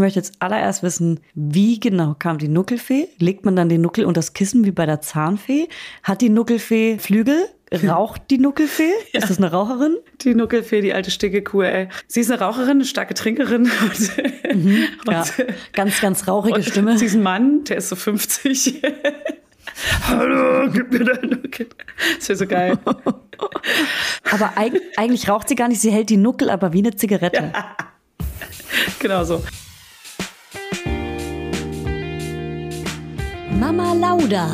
möchte jetzt allererst wissen, wie genau kam die Nuckelfee? Legt man dann den Nuckel unter das Kissen wie bei der Zahnfee? Hat die Nuckelfee Flügel? Raucht die Nuckelfee? Ja. Ist das eine Raucherin? Die Nuckelfee, die alte sticke Kuh, ey. Sie ist eine Raucherin, eine starke Trinkerin. Und, mhm, ja. ganz, ganz rauchige Stimme. Sie ist ein Mann, der ist so 50. Hallo, gib mir dein Nuckel. Das wäre so geil. aber eig eigentlich raucht sie gar nicht, sie hält die Nuckel aber wie eine Zigarette. Ja. Genau so. Mama Lauda.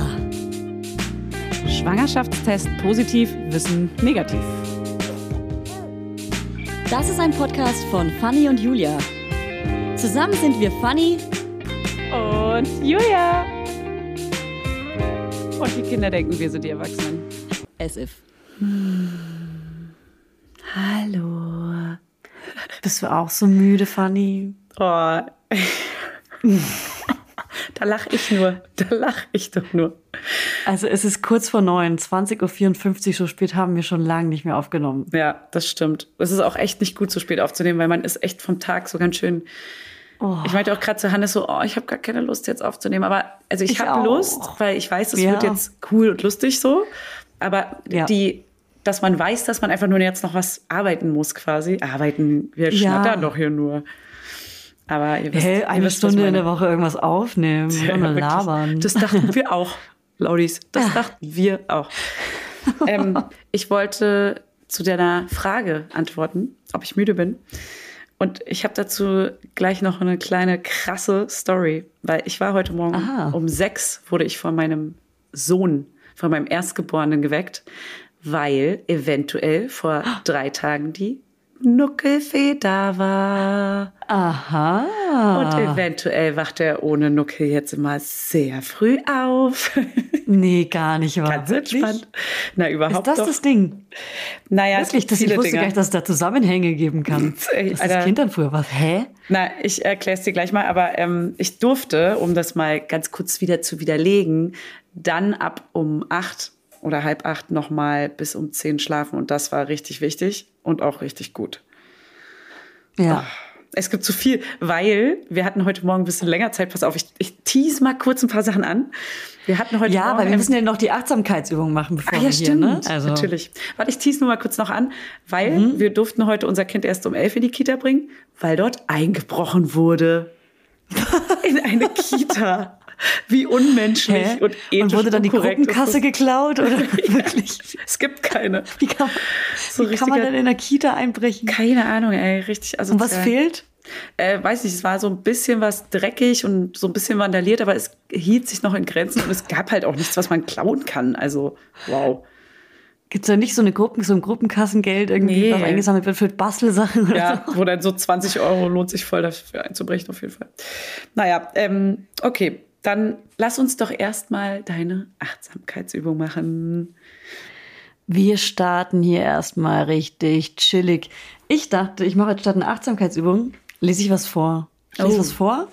Schwangerschaftstest positiv, Wissen negativ. Das ist ein Podcast von Fanny und Julia. Zusammen sind wir Fanny und Julia. Und die Kinder denken, wir sind die Erwachsenen. As if. Hm. Hallo. Bist du auch so müde, Fanny? Oh. Da lache ich nur. Da lache ich doch nur. Also es ist kurz vor neun, 20.54 Uhr, so spät haben wir schon lange nicht mehr aufgenommen. Ja, das stimmt. Es ist auch echt nicht gut, so spät aufzunehmen, weil man ist echt vom Tag so ganz schön. Oh. Ich meinte auch gerade zu Hannes so, oh, ich habe gar keine Lust jetzt aufzunehmen. Aber also ich, ich habe Lust, weil ich weiß, es ja. wird jetzt cool und lustig so. Aber ja. die, dass man weiß, dass man einfach nur jetzt noch was arbeiten muss quasi. Arbeiten, wir ja. schnattern doch hier nur. Aber ihr wisst, hey, eine wisst, Stunde in der Woche irgendwas aufnehmen ja, und labern. Das dachten wir auch, Laudis. Das dachten wir auch. ähm, ich wollte zu deiner Frage antworten, ob ich müde bin. Und ich habe dazu gleich noch eine kleine krasse Story, weil ich war heute Morgen Aha. um sechs wurde ich von meinem Sohn, von meinem Erstgeborenen geweckt, weil eventuell vor drei Tagen die Nuckelfee da war. Aha. Und eventuell wacht er ohne Nuckel jetzt immer sehr früh auf. Nee, gar nicht. War Ganz wirklich? entspannt. Na, überhaupt Ist das doch. das Ding? Naja, wirklich, das, ich wusste Dinge. gar nicht, dass es da Zusammenhänge geben kann. dass das Kind dann früher was. Hä? Na, ich erkläre es dir gleich mal, aber ähm, ich durfte, um das mal ganz kurz wieder zu widerlegen, dann ab um acht oder halb acht nochmal bis um zehn schlafen und das war richtig wichtig und auch richtig gut. Ja. Oh, es gibt zu viel, weil wir hatten heute Morgen ein bisschen länger Zeit. Pass auf, ich, ich tease mal kurz ein paar Sachen an. Wir hatten heute ja, Morgen weil wir müssen ja noch die Achtsamkeitsübung machen, bevor ah, ja, wir stimmt. hier, ne? Also. Natürlich. Warte, ich tease nur mal kurz noch an, weil mhm. wir durften heute unser Kind erst um elf in die Kita bringen, weil dort eingebrochen wurde. in eine Kita. Wie unmenschlich Hä? und ethisch Und wurde dann die Gruppenkasse geklaut? Oder ja, wirklich? Es gibt keine. Wie kann, so wie kann man denn in der Kita einbrechen? Keine Ahnung, ey. Richtig. Also und was fehlt? Äh, weiß nicht, es war so ein bisschen was dreckig und so ein bisschen vandaliert, aber es hielt sich noch in Grenzen und es gab halt auch nichts, was man klauen kann. Also, wow. Gibt es da nicht so eine Gruppen, so ein Gruppenkassengeld irgendwie, nee. was eingesammelt wird für Bastelsachen? ja, so? wo dann so 20 Euro lohnt sich voll dafür einzubrechen, auf jeden Fall. Naja, ähm, okay. Dann lass uns doch erstmal deine Achtsamkeitsübung machen. Wir starten hier erstmal richtig chillig. Ich dachte, ich mache jetzt statt einer Achtsamkeitsübung, lese ich was vor. Ich lese oh. was vor.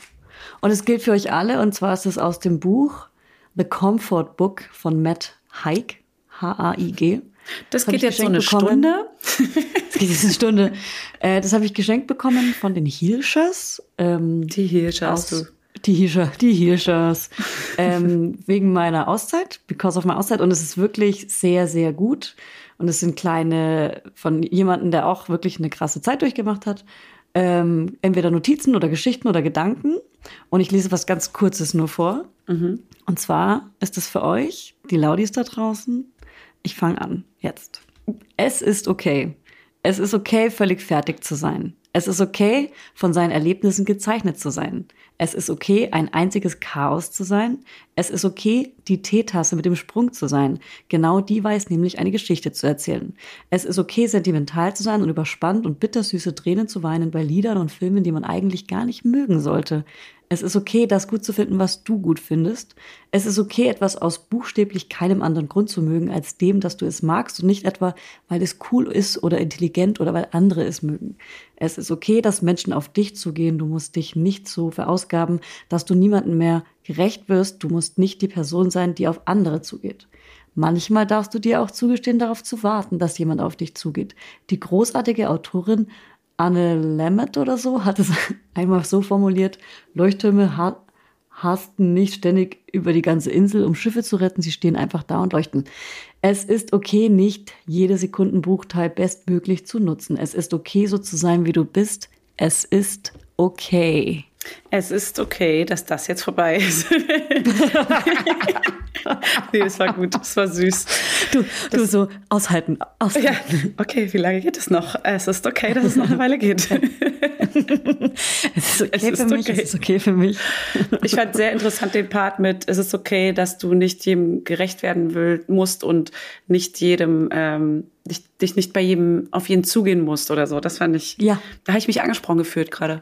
Und es gilt für euch alle. Und zwar ist es aus dem Buch The Comfort Book von Matt Haig. H-A-I-G. Das, das geht jetzt so eine bekommen. Stunde. das geht jetzt eine Stunde. Äh, das habe ich geschenkt bekommen von den Hilschers. Ähm, die Hilschers, du. Die Hirscher, die Hirschers. ähm, wegen meiner Auszeit, because of my Auszeit. Und es ist wirklich sehr, sehr gut. Und es sind kleine von jemandem, der auch wirklich eine krasse Zeit durchgemacht hat. Ähm, entweder Notizen oder Geschichten oder Gedanken. Und ich lese was ganz Kurzes nur vor. Mhm. Und zwar ist es für euch, die Laudis da draußen. Ich fange an, jetzt. Es ist okay. Es ist okay, völlig fertig zu sein. Es ist okay, von seinen Erlebnissen gezeichnet zu sein. Es ist okay, ein einziges Chaos zu sein. Es ist okay, die Teetasse mit dem Sprung zu sein. Genau die weiß nämlich eine Geschichte zu erzählen. Es ist okay, sentimental zu sein und überspannt und bittersüße Tränen zu weinen bei Liedern und Filmen, die man eigentlich gar nicht mögen sollte. Es ist okay, das gut zu finden, was du gut findest. Es ist okay, etwas aus buchstäblich keinem anderen Grund zu mögen, als dem, dass du es magst und nicht etwa, weil es cool ist oder intelligent oder weil andere es mögen. Es ist okay, dass Menschen auf dich zugehen. Du musst dich nicht so verausgaben, dass du niemandem mehr gerecht wirst. Du musst nicht die Person sein, die auf andere zugeht. Manchmal darfst du dir auch zugestehen, darauf zu warten, dass jemand auf dich zugeht. Die großartige Autorin Anne Lammet oder so hat es einmal so formuliert, Leuchttürme ha hasten nicht ständig über die ganze Insel, um Schiffe zu retten, sie stehen einfach da und leuchten. Es ist okay, nicht jede Sekundenbruchteil bestmöglich zu nutzen. Es ist okay, so zu sein, wie du bist. Es ist okay. Es ist okay, dass das jetzt vorbei ist. nee, es war gut, es war süß. Du, das, du so aushalten, aushalten. Ja, okay, wie lange geht es noch? Es ist okay, dass es noch eine Weile geht. es ist okay es ist für mich, okay. es ist okay für mich. Ich fand sehr interessant den Part mit, es ist okay, dass du nicht jedem gerecht werden will, musst und nicht jedem, ähm, dich, dich nicht bei jedem auf jeden zugehen musst oder so. Das fand ich, ja. da habe ich mich angesprochen gefühlt gerade.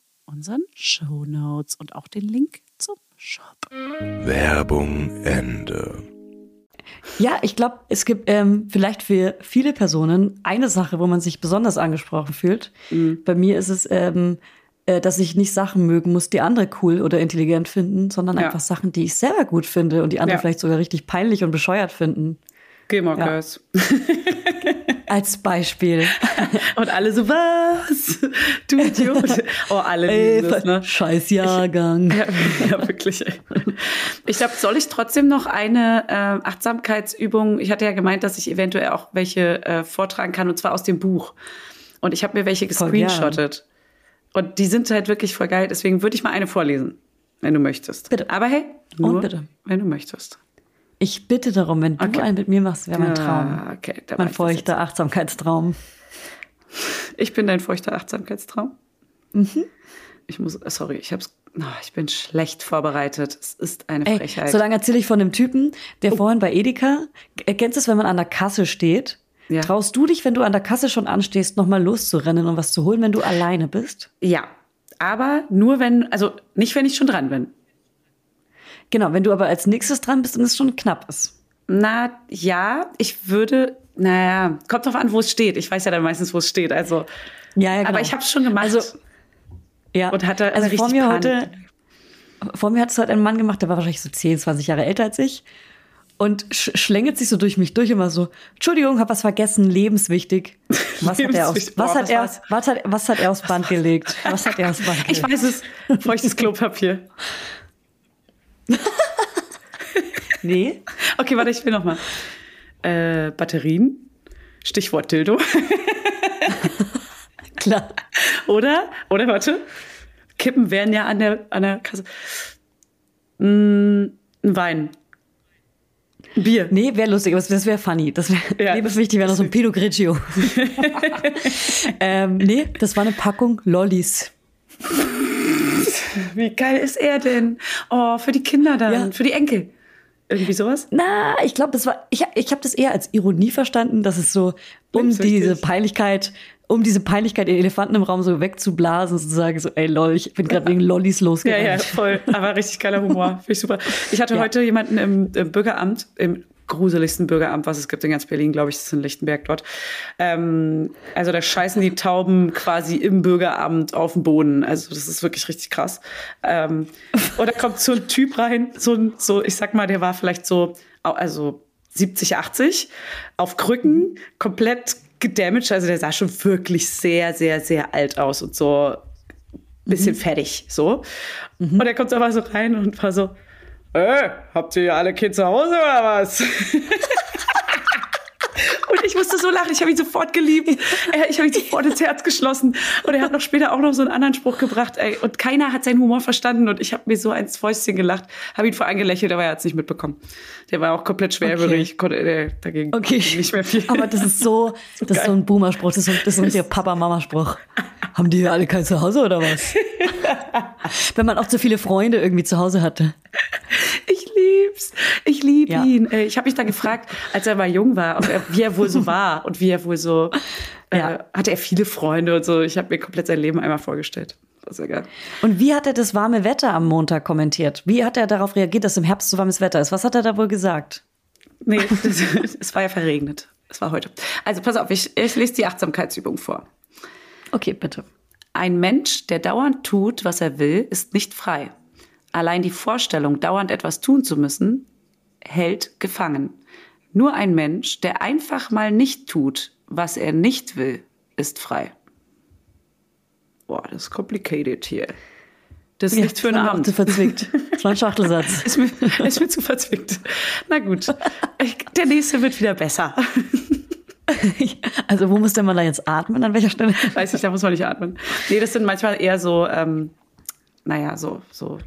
unseren Show Notes und auch den Link zum Shop. Werbung Ende. Ja, ich glaube, es gibt ähm, vielleicht für viele Personen eine Sache, wo man sich besonders angesprochen fühlt. Mhm. Bei mir ist es, ähm, äh, dass ich nicht Sachen mögen muss, die andere cool oder intelligent finden, sondern ja. einfach Sachen, die ich selber gut finde und die andere ja. vielleicht sogar richtig peinlich und bescheuert finden. Gilmore ja. Als Beispiel. Und alle so, was? Du Idiot. Oh, alle Ey, das, ne? Scheiß Jahrgang. Ja, ja, wirklich. Ich glaube, soll ich trotzdem noch eine äh, Achtsamkeitsübung, ich hatte ja gemeint, dass ich eventuell auch welche äh, vortragen kann, und zwar aus dem Buch. Und ich habe mir welche gescreenshottet. Und die sind halt wirklich voll geil. Deswegen würde ich mal eine vorlesen, wenn du möchtest. Bitte. Aber hey, nur bitte. wenn du möchtest. Ich bitte darum, wenn du okay. einen mit mir machst, wäre mein Traum. Ah, okay, mein feuchter Achtsamkeitstraum. Ich bin dein feuchter Achtsamkeitstraum. Mhm. Ich muss, sorry, ich hab's, oh, ich bin schlecht vorbereitet. Es ist eine Ey, Frechheit. So lange erzähle ich von dem Typen, der oh. vorhin bei Edeka, du es, wenn man an der Kasse steht? Ja. Traust du dich, wenn du an der Kasse schon anstehst, nochmal loszurennen und was zu holen, wenn du alleine bist? Ja. Aber nur wenn, also nicht, wenn ich schon dran bin. Genau, wenn du aber als nächstes dran bist und es schon knapp ist. Na ja, ich würde, naja, kommt drauf an, wo es steht. Ich weiß ja dann meistens, wo es steht. Also, ja, ja genau. aber ich habe es schon gemacht. Also, ja. Und hatte also vor mir heute, vor mir hat es heute ein Mann gemacht, der war wahrscheinlich so 10, 20 Jahre älter als ich und sch schlängelt sich so durch mich durch immer so, Entschuldigung, hab was vergessen, lebenswichtig. Was hat er aufs, was hat er, was hat, was hat er aufs Band gelegt? Was hat er aufs Band gelegt? Ich weiß es, feuchtes Klopapier. nee. Okay, warte, ich will noch mal. Äh, Batterien. Stichwort Dildo. Klar. Oder? Oder warte. Kippen wären ja an der, an der Kasse. Mm, ein Wein. Bier. Nee, wäre lustig, aber das wäre funny. Das wäre Ja. lebenswichtig, wäre noch so ein Pinot Grigio. ähm, nee, das war eine Packung Lollis. Wie geil ist er denn? Oh, für die Kinder dann, Ja. für die Enkel. Irgendwie sowas? Na, ich glaube, das war, ich, ich habe das eher als Ironie verstanden, dass es so um diese Peinlichkeit, um diese Peinlichkeit, den Elefanten im Raum so wegzublasen, sozusagen so, ey lol, ich bin gerade wegen Lollis Ja, losgegangen. ja, voll. Aber richtig geiler Humor. Finde ich super. Ich hatte Ja. heute jemanden im, im Bürgeramt, im gruseligsten Bürgeramt, was es gibt in ganz Berlin, glaube ich, das ist in Lichtenberg dort. Ähm, also da scheißen die Tauben quasi im Bürgeramt auf den Boden. Also das ist wirklich richtig krass. Ähm, und da kommt so ein Typ rein, so ein, so, ich sag mal, der war vielleicht so, also 70, 80, auf Krücken, komplett gedamaged. Also der sah schon wirklich sehr, sehr, sehr alt aus und so bisschen fertig, so. Und er kommt aber so rein und war so, äh, habt ihr alle Kids zu Hause oder was? Und ich musste so lachen, ich habe ihn sofort geliebt. Äh, Ich habe ihn sofort ins Herz geschlossen. Und er hat noch später auch noch so einen anderen Spruch gebracht. Ey. Und keiner hat seinen Humor verstanden. Und ich habe mir so ins Fäustchen gelacht, habe ihn vor angelächelt, aber er hat es nicht mitbekommen. Der war auch komplett schwerhörig, konnte der dagegen Okay. nicht mehr viel. Aber das ist so, das ist so ein Boomer-Spruch, das ist so, das ist so ein Papa-Mama-Spruch. Haben die alle kein Zuhause oder was? Wenn man auch zu viele Freunde irgendwie zu Hause hatte. Ich lieb's. Ich lieb Ja. ihn. Äh, Ich habe mich da gefragt, als er mal jung war, ob er, wie er wohl so war und wie er wohl so. Äh, Ja. hatte er viele Freunde und so. Ich habe mir komplett sein Leben einmal vorgestellt. Das war geil. Und wie hat er das warme Wetter am Montag kommentiert? Wie hat er darauf reagiert, dass im Herbst so warmes Wetter ist? Was hat er da wohl gesagt? Nee, es war ja verregnet. Es war heute. Also pass auf, ich, ich lese die Achtsamkeitsübung vor. Okay, bitte. Ein Mensch, der dauernd tut, was er will, ist nicht frei. Allein die Vorstellung, dauernd etwas tun zu müssen, hält gefangen. Nur ein Mensch, der einfach mal nicht tut, was er nicht will, ist frei. Boah, das ist complicated hier. Das ist nichts für einen Abend. Zu verzwickt. Das war ein Schachtelsatz. Ist mir, ist mir zu verzwickt. Na gut, Ich- der nächste wird wieder besser. Also wo muss denn man da jetzt atmen? An welcher Stelle? Weiß ich, da muss man nicht atmen. Nee, das sind manchmal eher so, ähm, naja, so, so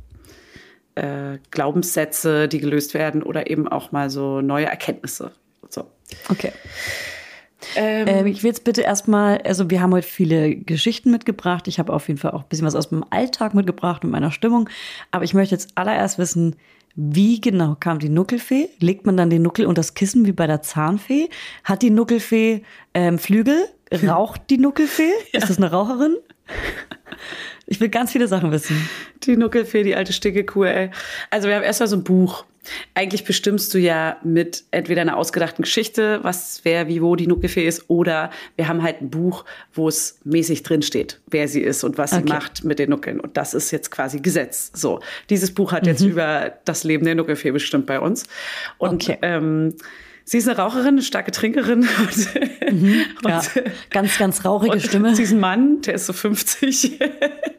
äh, Glaubenssätze, die gelöst werden oder eben auch mal so neue Erkenntnisse. So. Okay. Ähm, Ähm, ich will jetzt bitte erstmal, also wir haben heute viele Geschichten mitgebracht. Ich habe auf jeden Fall auch ein bisschen was aus meinem Alltag mitgebracht und meiner Stimmung. Aber ich möchte jetzt allererst wissen, wie genau kam die Nuckelfee? Legt man dann den Nuckel unter das Kissen wie bei der Zahnfee? Hat die Nuckelfee ähm, Flügel? Raucht die Nuckelfee? Ist das eine Raucherin? Ich will ganz viele Sachen wissen. Die Nuckelfee, die alte Stickekuh, ey. Also wir haben erstmal so ein Buch. Eigentlich bestimmst du ja mit entweder einer ausgedachten Geschichte, was, wer, wie, wo die Nuckelfee ist, oder wir haben halt ein Buch, wo es mäßig drin steht, wer sie ist und was sie Okay. macht mit den Nuckeln. Und das ist jetzt quasi Gesetz. So. Dieses Buch hat jetzt über das Leben der Nuckelfee bestimmt bei uns. Und Okay. ähm, sie ist eine Raucherin, eine starke Trinkerin. Und, Ja, und, ganz, ganz raurige und Stimme. Sie ist ein Mann, der ist so 50.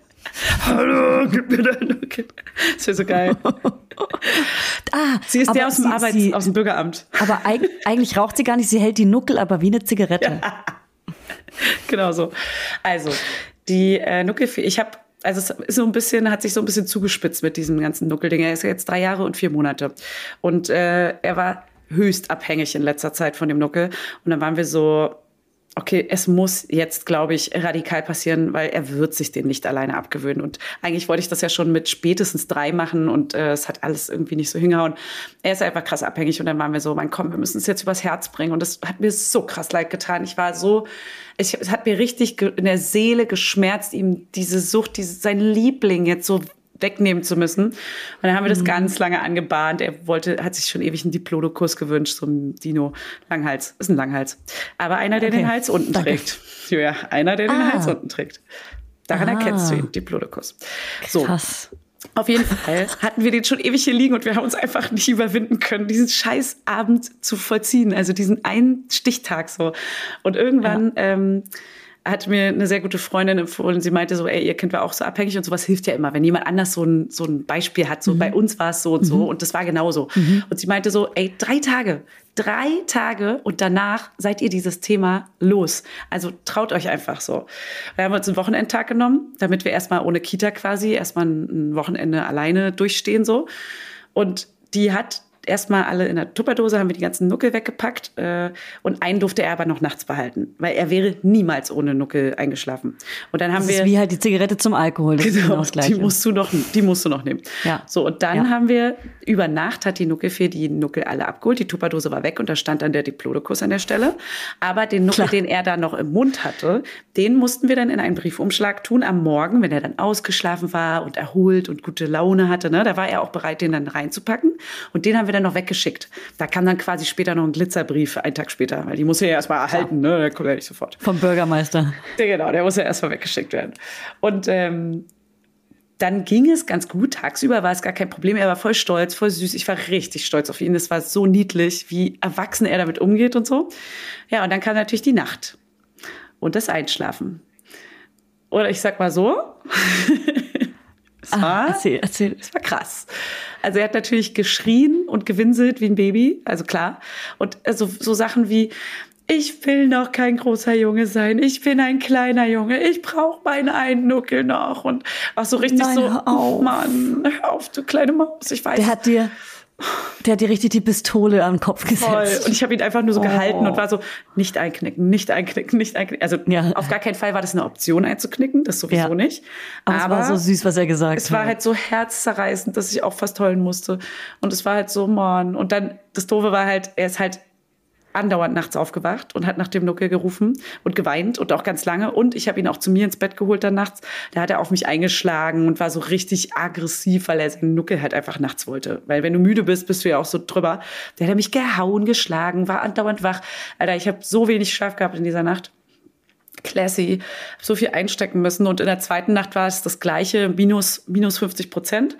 Hallo, gib mir deine Nuckel. Das wäre so geil. Ah, Sie ist der aus dem sie- Arbeits-, sie- aus dem Bürgeramt. Aber eig eigentlich raucht sie gar nicht, sie hält die Nuckel aber wie eine Zigarette. Genau so. Also, die äh, Nuckelfee, ich habe, also es ist so ein bisschen, hat sich so ein bisschen zugespitzt mit diesem ganzen Nuckelding. Er ist jetzt drei Jahre und vier Monate. Und äh, er war höchst abhängig in letzter Zeit von dem Nuckel. Und dann waren wir so, okay, es muss jetzt, glaube ich, radikal passieren, weil er wird sich den nicht alleine abgewöhnen. Und eigentlich wollte ich das ja schon mit spätestens drei machen und äh, es hat alles irgendwie nicht so hingehauen. Er ist einfach krass abhängig und dann waren wir so, mein komm, wir müssen es jetzt übers Herz bringen. Und das hat mir so krass leid getan. Ich war so, ich, es hat mir richtig in der Seele geschmerzt, ihm diese Sucht, diese, sein Liebling jetzt so wegnehmen zu müssen. Und dann haben wir das Mhm. ganz lange angebahnt. Er wollte, hat sich schon ewig einen Diplodocus gewünscht, so ein Dino Langhals. Ist ein Langhals. Aber einer, der Okay. den Hals unten Danke. trägt. Ja, einer, der den Ah. Hals unten trägt. Daran Ah. erkennst du ihn, Diplodocus. So, Krass. auf jeden Fall hatten wir den schon ewig hier liegen und wir haben uns einfach nicht überwinden können, diesen scheiß Abend zu vollziehen. Also diesen einen Stichtag so. Und irgendwann ähm, hat mir eine sehr gute Freundin empfohlen, sie meinte so, ey, ihr Kind war auch so abhängig und sowas hilft ja immer, wenn jemand anders so ein, so ein Beispiel hat. So bei uns war es so und so und das war genauso. Und sie meinte so, ey, drei Tage, drei Tage und danach seid ihr dieses Thema los. Also traut euch einfach so. Wir haben uns einen Wochenendtag genommen, damit wir erstmal ohne Kita quasi erstmal ein Wochenende alleine durchstehen so. Und die hat erstmal alle in der Tupperdose, haben wir die ganzen Nuckel weggepackt äh, und einen durfte er aber noch nachts behalten, weil er wäre niemals ohne Nuckel eingeschlafen. Und dann haben Das wir ist wie halt die Zigarette zum Alkohol. Das ist genau Genau, die musst du noch, die musst du noch nehmen. Ja. So, und dann Ja. haben wir, über Nacht hat die Nuckelfee die Nuckel alle abgeholt. Die Tupperdose war weg und da stand dann der Diplodokus an der Stelle. Aber den Nuckel, Klar. den er da noch im Mund hatte, den mussten wir dann in einen Briefumschlag tun am Morgen, wenn er dann ausgeschlafen war und erholt und gute Laune hatte. Ne? Da war er auch bereit, den dann reinzupacken. Und den haben wir dann noch weggeschickt. Da kam dann quasi später noch ein Glitzerbrief, einen Tag später, weil die muss er ja erstmal erhalten, ne? Der kommt ja nicht sofort. Vom Bürgermeister. Ja, genau, der muss ja erstmal weggeschickt werden. Und ähm, dann ging es ganz gut. Tagsüber war es gar kein Problem. Er war voll stolz, voll süß. Ich war richtig stolz auf ihn. Es war so niedlich, wie erwachsen er damit umgeht und so. Ja, und dann kam natürlich die Nacht und das Einschlafen. Oder ich sag mal so. es Ah, war, erzähl, erzähl. es war krass. Also er hat natürlich geschrien und gewinselt wie ein Baby, also klar. Und also so Sachen wie, ich will noch kein großer Junge sein, ich bin ein kleiner Junge, ich brauche meinen einen Nuckel noch. Und auch so richtig Nein, so, hör auf. Mann, hör auf, du kleine Maus, ich weiß. Der hat dir, der hat dir richtig die Pistole am Kopf Voll. gesetzt. Und ich habe ihn einfach nur so gehalten Oh. und war so, nicht einknicken, nicht einknicken, nicht einknicken. Also Ja. auf gar keinen Fall war das eine Option einzuknicken, das sowieso Ja. nicht. Aber, es war so süß, was er gesagt es war hat. halt so herzzerreißend, dass ich auch fast heulen musste. Und es war halt so, Mann. Und dann, das Doofe war halt, er ist halt andauernd nachts aufgewacht und hat nach dem Nuckel gerufen und geweint und auch ganz lange. Und ich habe ihn auch zu mir ins Bett geholt dann nachts. Da hat er auf mich eingeschlagen und war so richtig aggressiv, weil er seinen Nuckel halt einfach nachts wollte. Weil wenn du müde bist, bist du ja auch so drüber. Der hat mich gehauen, geschlagen, war andauernd wach. Alter, ich habe so wenig Schlaf gehabt in dieser Nacht classy, so viel einstecken müssen und in der zweiten Nacht war es das gleiche, minus, minus 50 Prozent.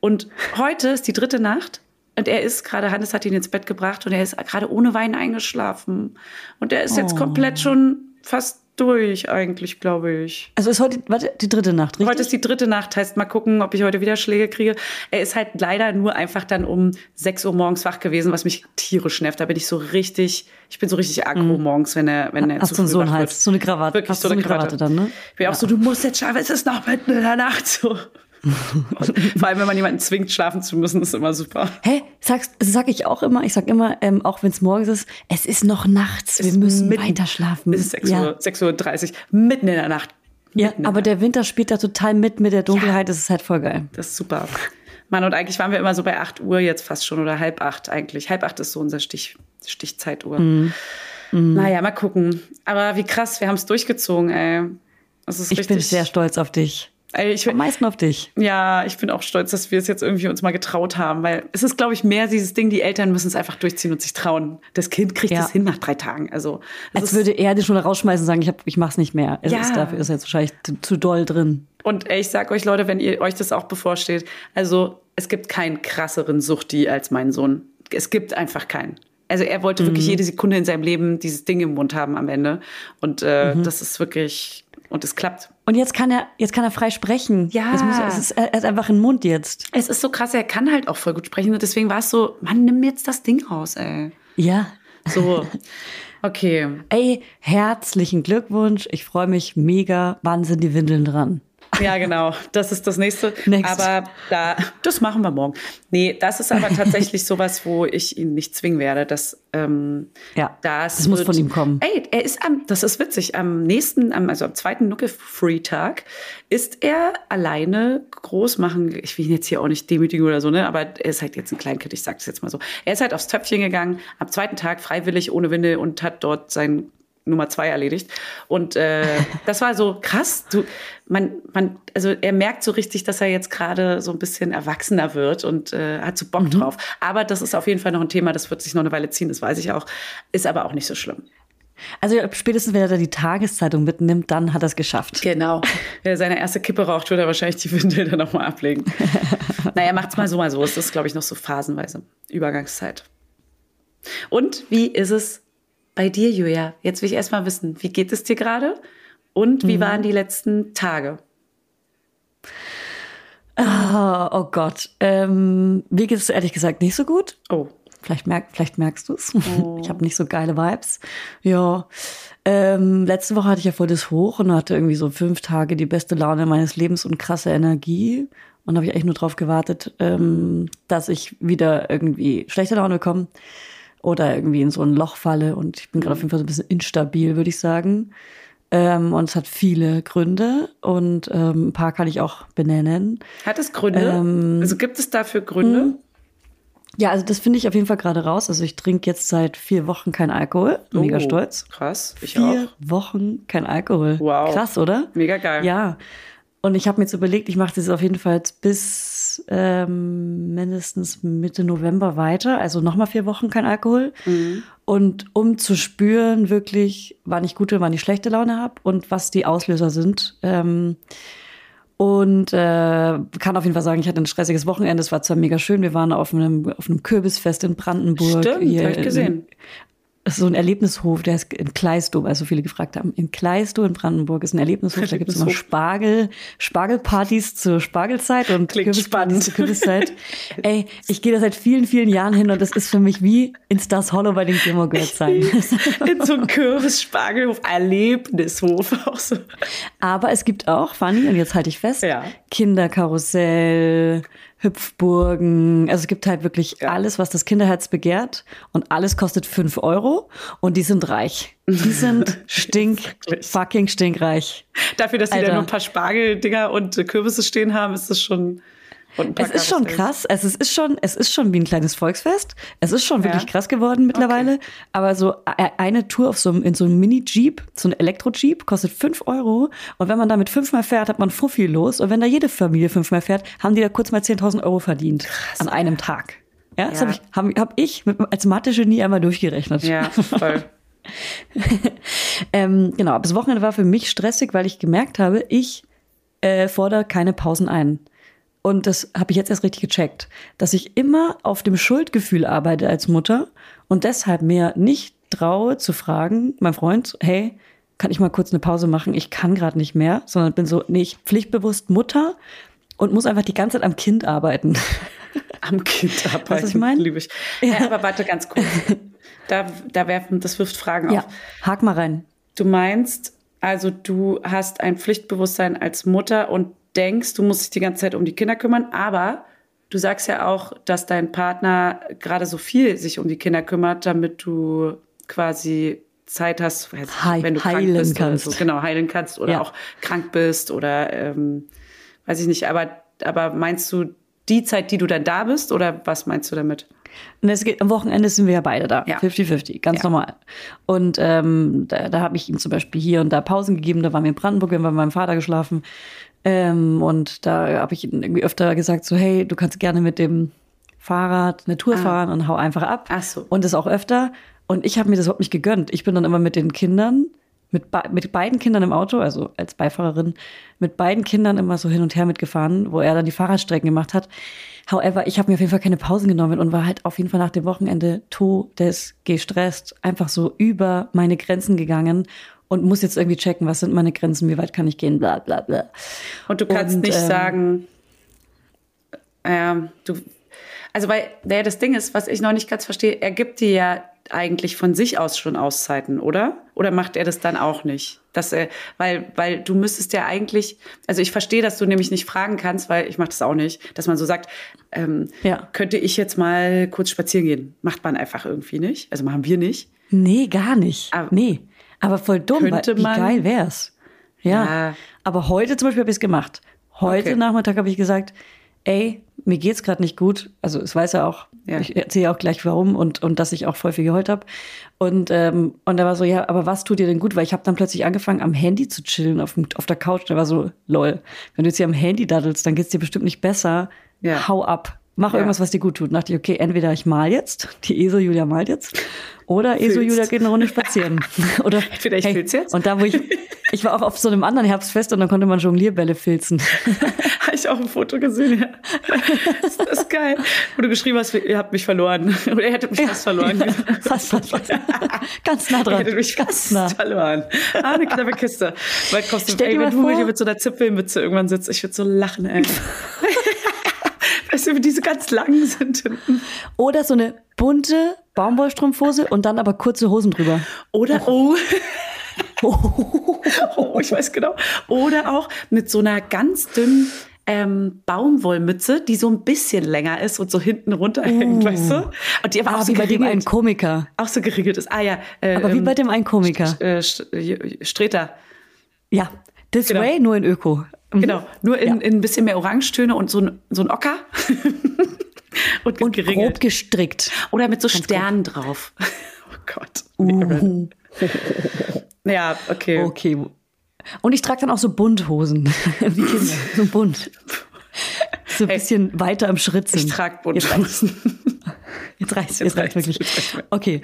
Und heute ist die dritte Nacht und er ist gerade, Hannes hat ihn ins Bett gebracht und er ist gerade ohne Wein eingeschlafen. Und er ist jetzt Oh. komplett schon fast durch eigentlich, glaube ich. also ist heute, warte, die dritte Nacht, richtig? Heute ist die dritte Nacht, heißt mal gucken, ob ich heute wieder Schläge kriege. Er ist halt leider nur einfach dann um 6 Uhr morgens wach gewesen, was mich tierisch nervt. Da bin ich so richtig, ich bin so richtig aggro morgens, wenn er, wenn er Mhm. Hast zu du so einen wird. Hals, so eine Krawatte. Wirklich Hast so du eine Krawatte. dann, ne? Ich bin auch so, du musst jetzt schlafen, es ist noch mitten in der Nacht. So. Vor allem, wenn man jemanden zwingt, schlafen zu müssen, ist immer super. Hä? Sagst, sag ich auch immer, ich sag immer, ähm, auch wenn es morgens ist, es ist noch nachts, wir ist müssen mitten- weiter schlafen. Es ist 6 ja. Uhr, 6.30 Uhr, mitten in der Nacht. Ja, Mitten aber der der Winter spielt da total mit mit der Dunkelheit, das ist halt voll geil. Das ist super. Mann, und eigentlich waren wir immer so bei 8 Uhr jetzt fast schon oder halb acht eigentlich. Halb acht ist so unser Stich, Stichzeituhr. Mhm. Naja, mal gucken. Aber wie krass, wir haben es durchgezogen, ey. Das ist Ich bin sehr stolz auf dich. Ey, ich, Am meisten auf dich. ja, ich bin auch stolz, dass wir es jetzt irgendwie uns mal getraut haben, weil es ist, glaube ich, mehr dieses Ding, die Eltern müssen es einfach durchziehen und sich trauen. Das Kind kriegt Ja. es hin nach drei Tagen. Also, Als würde er dich schon rausschmeißen und sagen, ich, hab, ich mach's nicht mehr. Es Ja. ist, dafür ist er jetzt wahrscheinlich zu, zu doll drin. Und ey, ich sag euch, Leute, wenn ihr euch das auch bevorsteht, also es gibt keinen krasseren Suchti als mein Sohn. Es gibt einfach keinen. Also er wollte Mhm. wirklich jede Sekunde in seinem Leben dieses Ding im Mund haben am Ende. Und äh, Mhm. das ist wirklich, und es klappt. Und jetzt kann er, jetzt kann er frei sprechen. Ja. Muss er, es ist, er hat einfach einen Mund jetzt. Es ist so krass, er kann halt auch voll gut sprechen. Und deswegen war es so, Mann, nimm jetzt das Ding raus, ey. Ja. So, okay. Ey, herzlichen Glückwunsch. Ich freue mich mega. Wann sind die Windeln dran? Ja, genau. Das ist das nächste. Next. Aber da, das machen wir morgen. Nee, das ist aber tatsächlich sowas, wo ich ihn nicht zwingen werde. Das, ähm, Ja, das, das muss wird- von ihm kommen. Ey, er ist am, das ist witzig, am nächsten, am, also am zweiten Nucke-Free-Tag ist er alleine groß machen. Ich will ihn jetzt hier auch nicht demütigen oder so, ne? Aber er ist halt jetzt ein Kleinkind, ich sag's jetzt mal so. Er ist halt aufs Töpfchen gegangen, am zweiten Tag freiwillig ohne Windel und hat dort sein Nummer zwei erledigt. Und äh, das war so krass. Du, man, man, also er merkt so richtig, dass er jetzt gerade so ein bisschen erwachsener wird und äh, hat so Mhm. Bock drauf. Aber das ist auf jeden Fall noch ein Thema, das wird sich noch eine Weile ziehen, das weiß ich auch. Ist aber auch nicht so schlimm. Also spätestens, wenn er da die Tageszeitung mitnimmt, dann hat er es geschafft. Genau. Wenn er seine erste Kippe raucht, wird er wahrscheinlich die Windel dann nochmal ablegen. naja, macht's mal so, mal so. Es ist, glaube ich, noch so phasenweise. Übergangszeit. Und wie ist es bei dir, Julia? Jetzt will ich erst mal wissen, wie geht es dir gerade? Und wie waren die letzten Tage? Oh, oh Gott. Ähm, mir geht es ehrlich gesagt nicht so gut. Oh, Vielleicht, merk, vielleicht merkst du es. Oh. Ich habe nicht so geile Vibes. Ja. Ähm, letzte Woche hatte ich ja voll das Hoch und hatte irgendwie so fünf Tage die beste Laune meines Lebens und krasse Energie. Und habe ich echt nur drauf gewartet, ähm, dass ich wieder irgendwie schlechte Laune bekomme oder irgendwie in so ein Loch falle. Und ich bin gerade auf jeden Fall so ein bisschen instabil, würde ich sagen. Ähm, und es hat viele Gründe und ähm, ein paar kann ich auch benennen. Hat es Gründe? Ähm, also gibt es dafür Gründe? Ja, also das finde ich auf jeden Fall gerade raus. Also ich trinke jetzt seit vier Wochen kein Alkohol. Mega Oh, stolz. Krass, ich Vier auch. Wochen kein Alkohol. Wow. Krass, oder? Mega geil. Ja. Und ich habe mir jetzt überlegt, ich mache das auf jeden Fall bis ähm, mindestens Mitte November weiter. Also nochmal vier Wochen kein Alkohol. Mhm. Und um zu spüren, wirklich, wann ich gute, wann ich schlechte Laune habe und was die Auslöser sind. Ähm, und äh, kann auf jeden Fall sagen, ich hatte ein stressiges Wochenende. Es war zwar mega schön. Wir waren auf einem, auf einem Kürbisfest in Brandenburg. Stimmt, Hier hab ich gesehen. Ist so ein Erlebnishof, der ist in Kleistow, weil so viele gefragt haben. In Kleistow in Brandenburg ist ein Erlebnishof, da gibt es immer. Spargel, Spargelpartys zur Spargelzeit und Klingt spannend. zur Kürbiszeit. Ey, ich gehe da seit vielen, vielen Jahren hin und das ist für mich wie in Stars Hollow bei den Gilmore Girls sein. In so einem Kürbis-Spargelhof, Erlebnishof. Auch so. Aber es gibt auch, Fanny, und jetzt halte ich fest, Ja. Kinderkarussell, Hüpfburgen. Also es gibt halt wirklich Ja. alles, was das Kinderherz begehrt. Und alles kostet fünf Euro. Und die sind reich. Die sind stink, fucking stinkreich. Dafür, dass die Alter. da nur ein paar Spargeldinger und Kürbisse stehen haben, ist das schon. Und Es ist schon krass. Es ist, schon, es ist schon wie ein kleines Volksfest. Es ist schon wirklich Ja. krass geworden mittlerweile. Aber so e- eine Tour auf so einem, in so einem Mini-Jeep, so ein Elektro-Jeep, kostet fünf Euro. Und wenn man damit fünfmal fährt, hat man Fuffi los. Und wenn da jede Familie fünfmal fährt, haben die da kurz mal 10.000 Euro verdient. an einem Tag. Ja, das Ja. habe ich, hab, hab ich mit, als Mathe-Genie einmal durchgerechnet. Ja, voll. Ähm, genau, aber das Wochenende war für mich stressig, weil ich gemerkt habe, ich äh, fordere keine Pausen ein. Und das habe ich jetzt erst richtig gecheckt, dass ich immer auf dem Schuldgefühl arbeite als Mutter und deshalb mir nicht traue zu fragen, mein Freund, hey, kann ich mal kurz eine Pause machen? Ich kann gerade nicht mehr, sondern bin so, nee, ich pflichtbewusst Mutter und muss einfach die ganze Zeit am Kind arbeiten. Am Kind arbeiten. was ich mein? Liebe ich. Ja. aber warte ganz kurz. Da, da werfen, das wirft Fragen ja, auf. hak mal rein. Du meinst, also du hast ein Pflichtbewusstsein als Mutter und denkst, du musst dich die ganze Zeit um die Kinder kümmern, aber du sagst ja auch, dass dein Partner gerade so viel sich um die Kinder kümmert, damit du quasi Zeit hast, wenn du krank heilen bist kannst. oder so, genau, heilen kannst oder Ja. auch krank bist oder ähm, weiß ich nicht, aber, aber meinst du die Zeit, die du dann da bist oder was meinst du damit? Und es geht, am Wochenende sind wir ja beide da. Ja. 50-50, ganz Ja. normal. Und ähm, da, da habe ich ihm zum Beispiel hier und da Pausen gegeben. Da waren wir in Brandenburg, wir haben bei meinem Vater geschlafen. Ähm, und da habe ich ihm irgendwie öfter gesagt, so, hey, du kannst gerne mit dem Fahrrad eine Tour fahren und hau einfach ab. Ah. Ach so. Und das auch öfter. Und ich habe mir das überhaupt nicht gegönnt. Ich bin dann immer mit den Kindern, mit, mit beiden Kindern im Auto, also als Beifahrerin, mit beiden Kindern immer so hin und her mitgefahren, wo er dann die Fahrradstrecken gemacht hat. However, ich habe mir auf jeden Fall keine Pausen genommen und war halt auf jeden Fall nach dem Wochenende todesgestresst, einfach so über meine Grenzen gegangen und muss jetzt irgendwie checken, was sind meine Grenzen, wie weit kann ich gehen, bla bla bla. Und du kannst Und, nicht ähm, sagen, ähm, du, also weil, naja, das Ding ist, was ich noch nicht ganz verstehe, er gibt dir ja eigentlich von sich aus schon Auszeiten, oder? Oder macht er das dann auch nicht? Dass er, weil, weil du müsstest ja eigentlich, also ich verstehe, dass du nämlich nicht fragen kannst, weil ich mache das auch nicht, dass man so sagt, ähm, Ja. könnte ich jetzt mal kurz spazieren gehen? Macht man einfach irgendwie nicht. Also machen wir nicht. Nee, gar nicht. Aber- nee. Aber voll dumm, weil, Könnte wie man- geil wär's. Ja. Ja. Aber heute zum Beispiel habe ich es gemacht. Heute Okay. Nachmittag habe ich gesagt, ey, mir geht's gerade nicht gut. Also es weiß er auch. Ja. Ich erzähle auch gleich warum und, und dass ich auch voll viel geheult habe. Und, ähm, und er war so, ja, aber was tut dir denn gut? Weil ich habe dann plötzlich angefangen, am Handy zu chillen auf, dem, auf der Couch. Und er war so, lol, wenn du jetzt hier am Handy daddelst, dann geht's dir bestimmt nicht besser. Ja. Hau ab. Mach Ja. irgendwas, was dir gut tut. Dachte ich, okay, entweder ich mal jetzt, die ESO Julia malt jetzt, oder ESO Filzt. Julia geht eine Runde spazieren. oder Entweder ich filz jetzt. Und da, wo ich, ich war auch auf so einem anderen Herbstfest und dann konnte man Jonglierbälle filzen. Habe ich auch ein Foto gesehen, ja. Das ist, geil. Wo du geschrieben hast, ihr habt mich verloren. Oder ihr hättet mich fast verloren. fast, fast, fast. Ganz nah Ihr dran. hättet mich Ganz fast nah. verloren. Ah, eine knappe Kiste. Bald kommst du, Stell ey, wenn du vor- mit so einer Zipfelmütze irgendwann sitzt, ich würde so lachen, ey. Weißt du, wie diese ganz langen sind hinten. Oder so eine bunte Baumwollstrumpfhose und dann aber kurze Hosen drüber. Oder, oh. oh, ich weiß genau. Oder auch mit so einer ganz dünnen ähm, Baumwollmütze, die so ein bisschen länger ist und so hinten runterhängt, Uh. weißt du? Und die aber Ah, auch so wie bei dem einen Komiker. auch so geringelt ist. Ah ja. Äh, Aber wie ähm, bei dem einen Komiker. äh, St- äh, Streter. Ja, this Genau. way, nur in Öko. Mhm. Genau. Nur in, Ja. in ein bisschen mehr Orangetöne und so ein, so ein Ocker. und, Und geringelt. grob gestrickt. Oder mit so Sternen drauf. Oh Gott. Uh. Ja, okay. Okay. Und ich trage dann auch so Bunthosen. Wie Kinder. So bunt. So ein Hey, bisschen weiter im Schritt sind. Ich trage. Bunthosen. Jetzt reicht's, Jetzt jetzt reicht's reicht's, wirklich. jetzt reicht's mir. Okay.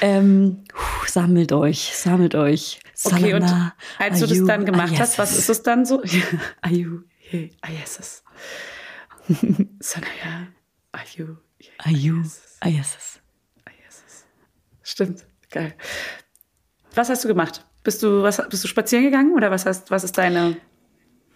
Ähm, sammelt euch, sammelt euch. Okay, und als du das ayu, dann gemacht hast, was ist es dann so? Ayu, ye, ayeses. Sanaya, ayu, ye, Ayu, ayeses. Stimmt, geil. Was hast du gemacht? Bist du, was, bist du spazieren gegangen oder was, hast, was ist deine...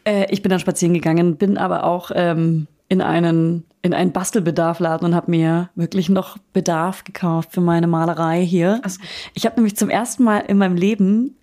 Äh, ich bin dann spazieren gegangen, bin aber auch ähm, in einen in einen Bastelbedarfladen und habe mir wirklich noch Bedarf gekauft für meine Malerei hier. So. Ich habe nämlich zum ersten Mal in meinem Leben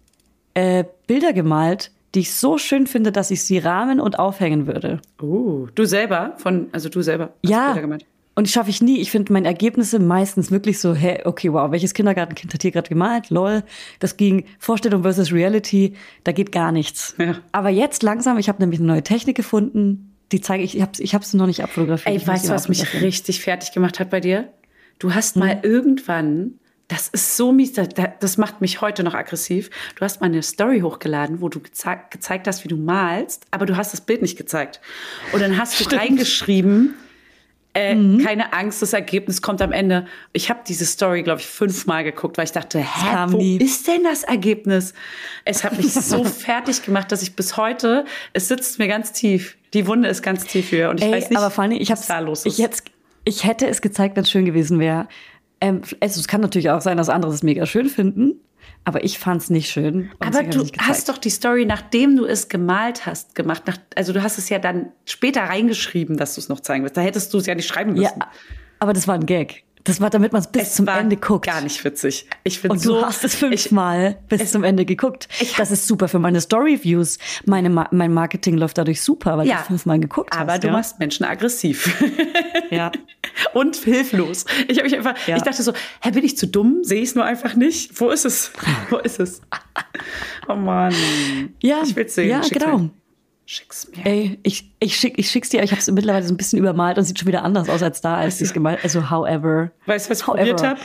äh, Bilder gemalt, die ich so schön finde, dass ich sie rahmen und aufhängen würde. Oh, du selber? Von, also du selber hast Ja. Bilder gemalt. Und die schaffe ich nie. Ich finde meine Ergebnisse meistens wirklich so, hey, okay, wow, welches Kindergartenkind hat hier gerade gemalt? Lol. Das ging Vorstellung versus Reality, da geht gar nichts. Ja. Aber jetzt langsam, ich habe nämlich eine neue Technik gefunden, die zeige ich, ich habe ich hab's noch nicht abfotografiert. Ey, Ich weißt du, was mich richtig fertig gemacht hat bei dir? Du hast mal irgendwann, das ist so mies, das, das macht mich heute noch aggressiv. Du hast mal eine Story hochgeladen, wo du geze gezeigt hast, wie du malst, aber du hast das Bild nicht gezeigt. Und dann hast du reingeschrieben, äh, keine Angst, das Ergebnis kommt am Ende. Ich habe diese Story, glaube ich, fünfmal geguckt, weil ich dachte, hä, wo ist denn das Ergebnis? Es hat mich so fertig gemacht, dass ich bis heute, es sitzt mir ganz tief. Die Wunde ist ganz tief hier und ich Ey, weiß nicht, aber vor allem, ich, was hab's, da los ich, ist. hätt's, ich hätte es gezeigt, wenn es schön gewesen wäre. Ähm, also es kann natürlich auch sein, dass andere es mega schön finden, aber ich fand es nicht schön. Aber du hast doch die Story, nachdem du es gemalt hast, gemacht. Nach, also du hast es ja dann später reingeschrieben, dass du es noch zeigen willst. Da hättest du es ja nicht schreiben müssen. Ja, aber das war ein Gag. Das war, damit man es bis es zum Ende guckt. Gar nicht witzig. Ich finde Und du so. hast es ich, fünfmal bis zum Ende geguckt. Ich das ist super für meine Story-Views. Meine, mein Marketing läuft dadurch super, weil ja, du fünfmal geguckt aber hast. du ja? machst Menschen aggressiv Ja. und hilflos. Ich habe mich einfach, Ja. ich dachte so, hä, bin ich zu dumm? Sehe ich es nur einfach nicht? Wo ist es? Wo ist es? Oh Mann. Ja, ich will's sehen. ja, Schick's genau. Mir. Schick's mir. Ey, ich, ich, schick, ich schick's dir, ich habe es mittlerweile so ein bisschen übermalt und sieht schon wieder anders aus als da, als ich es gemalt Also, however. Weißt du, was ich However. probiert habe?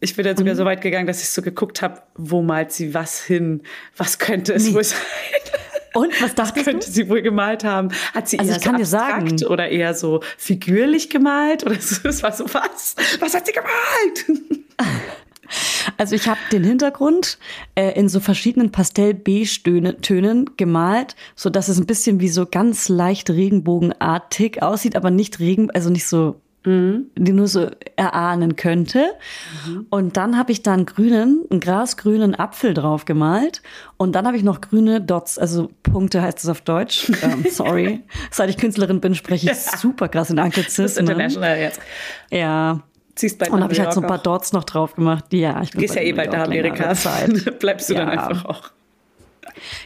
Ich bin dann Mhm. sogar so weit gegangen, dass ich so geguckt habe, wo malt sie was hin? Was könnte es Nee. wohl sein? Und was dachtest könnte du? sie wohl gemalt haben? Hat sie Also eher ich kann so dir sagen- oder eher so figürlich gemalt? Oder so, es war so was? Was hat sie gemalt? Also ich habe den Hintergrund äh, in so verschiedenen Pastell-Beige-Tönen gemalt, so dass es ein bisschen wie so ganz leicht regenbogenartig aussieht, aber nicht Regen, also nicht so, die nur so erahnen könnte. Und dann habe ich da einen grünen, einen grasgrünen Apfel drauf gemalt. Und dann habe ich noch grüne Dots, also Punkte heißt es auf Deutsch. Ähm, sorry. Seit ich Künstlerin bin, spreche ich super krass in Das ist Anglizismen. international jetzt. Ja. Ziehst bald Und habe ich halt so ein paar auch. Dots noch drauf gemacht. Ja, ich bin gehst ja eh bald nach Amerika. Zeit. Bleibst du dann Ja. einfach auch.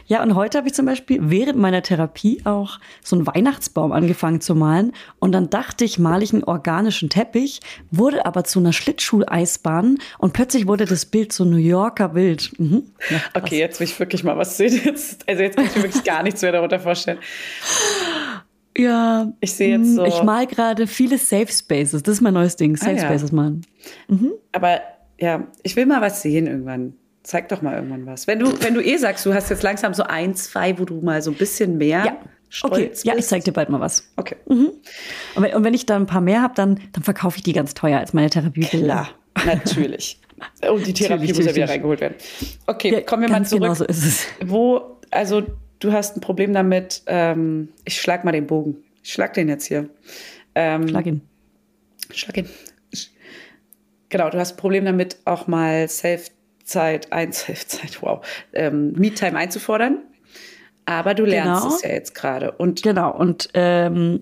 Ja, und heute habe ich zum Beispiel während meiner Therapie auch so einen Weihnachtsbaum angefangen zu malen. Und dann dachte ich, male ich einen organischen Teppich, wurde aber zu einer Schlittschuh-Eisbahn und plötzlich wurde das Bild so New Yorker Bild. Mhm. Ja. Okay, jetzt will ich wirklich mal was sehen. Jetzt, also jetzt kann ich mir wirklich gar nichts mehr darunter vorstellen. Ja, Ich sehe jetzt mm, so- Ich mal gerade viele Safe Spaces. Das ist mein neues Ding. Safe Ah, ja. Spaces malen. Aber ja, ich will mal was sehen irgendwann. Zeig doch mal irgendwann was. Wenn du, wenn du eh sagst, du hast jetzt langsam so ein, zwei, wo du mal so ein bisschen mehr Ja. Okay, bist. ja, ich zeig dir bald mal was. Okay. Und wenn, und wenn ich dann ein paar mehr habe, dann, dann verkaufe ich die ganz teuer als meine Therapiebilder. Klar, natürlich. Und die Therapie Natürlich, muss ja wieder reingeholt werden. Okay, Ja, kommen wir mal ganz zurück. Genau so ist es. Wo, also du hast ein Problem damit, ähm, ich schlag mal den Bogen. Ich schlag den jetzt hier. Ähm, Schlag ihn. Schlag ihn. Genau, du hast ein Problem damit, auch mal Self-Zeit, ein Self-Zeit, wow, ähm, Me-Time einzufordern. Aber du lernst Genau. es ja jetzt gerade. Und Genau, und ähm,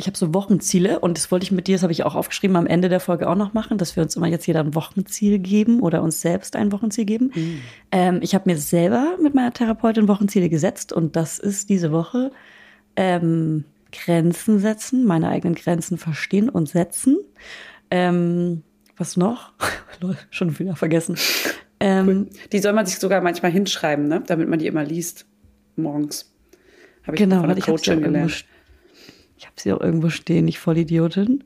ich habe so Wochenziele und das wollte ich mit dir, das habe ich auch aufgeschrieben, am Ende der Folge auch noch machen, dass wir uns immer jetzt jeder ein Wochenziel geben oder uns selbst ein Wochenziel geben. Mhm. Ähm, ich habe mir selber mit meiner Therapeutin Wochenziele gesetzt und das ist diese Woche ähm, Grenzen setzen, meine eigenen Grenzen verstehen und setzen. Ähm, was noch? Schon wieder vergessen. Ähm, cool. Die soll man sich sogar manchmal hinschreiben, ne? damit man die immer liest morgens. Habe ich genau, von der Coachin gelernt. Ich habe sie auch irgendwo stehen, ich voll Idiotin.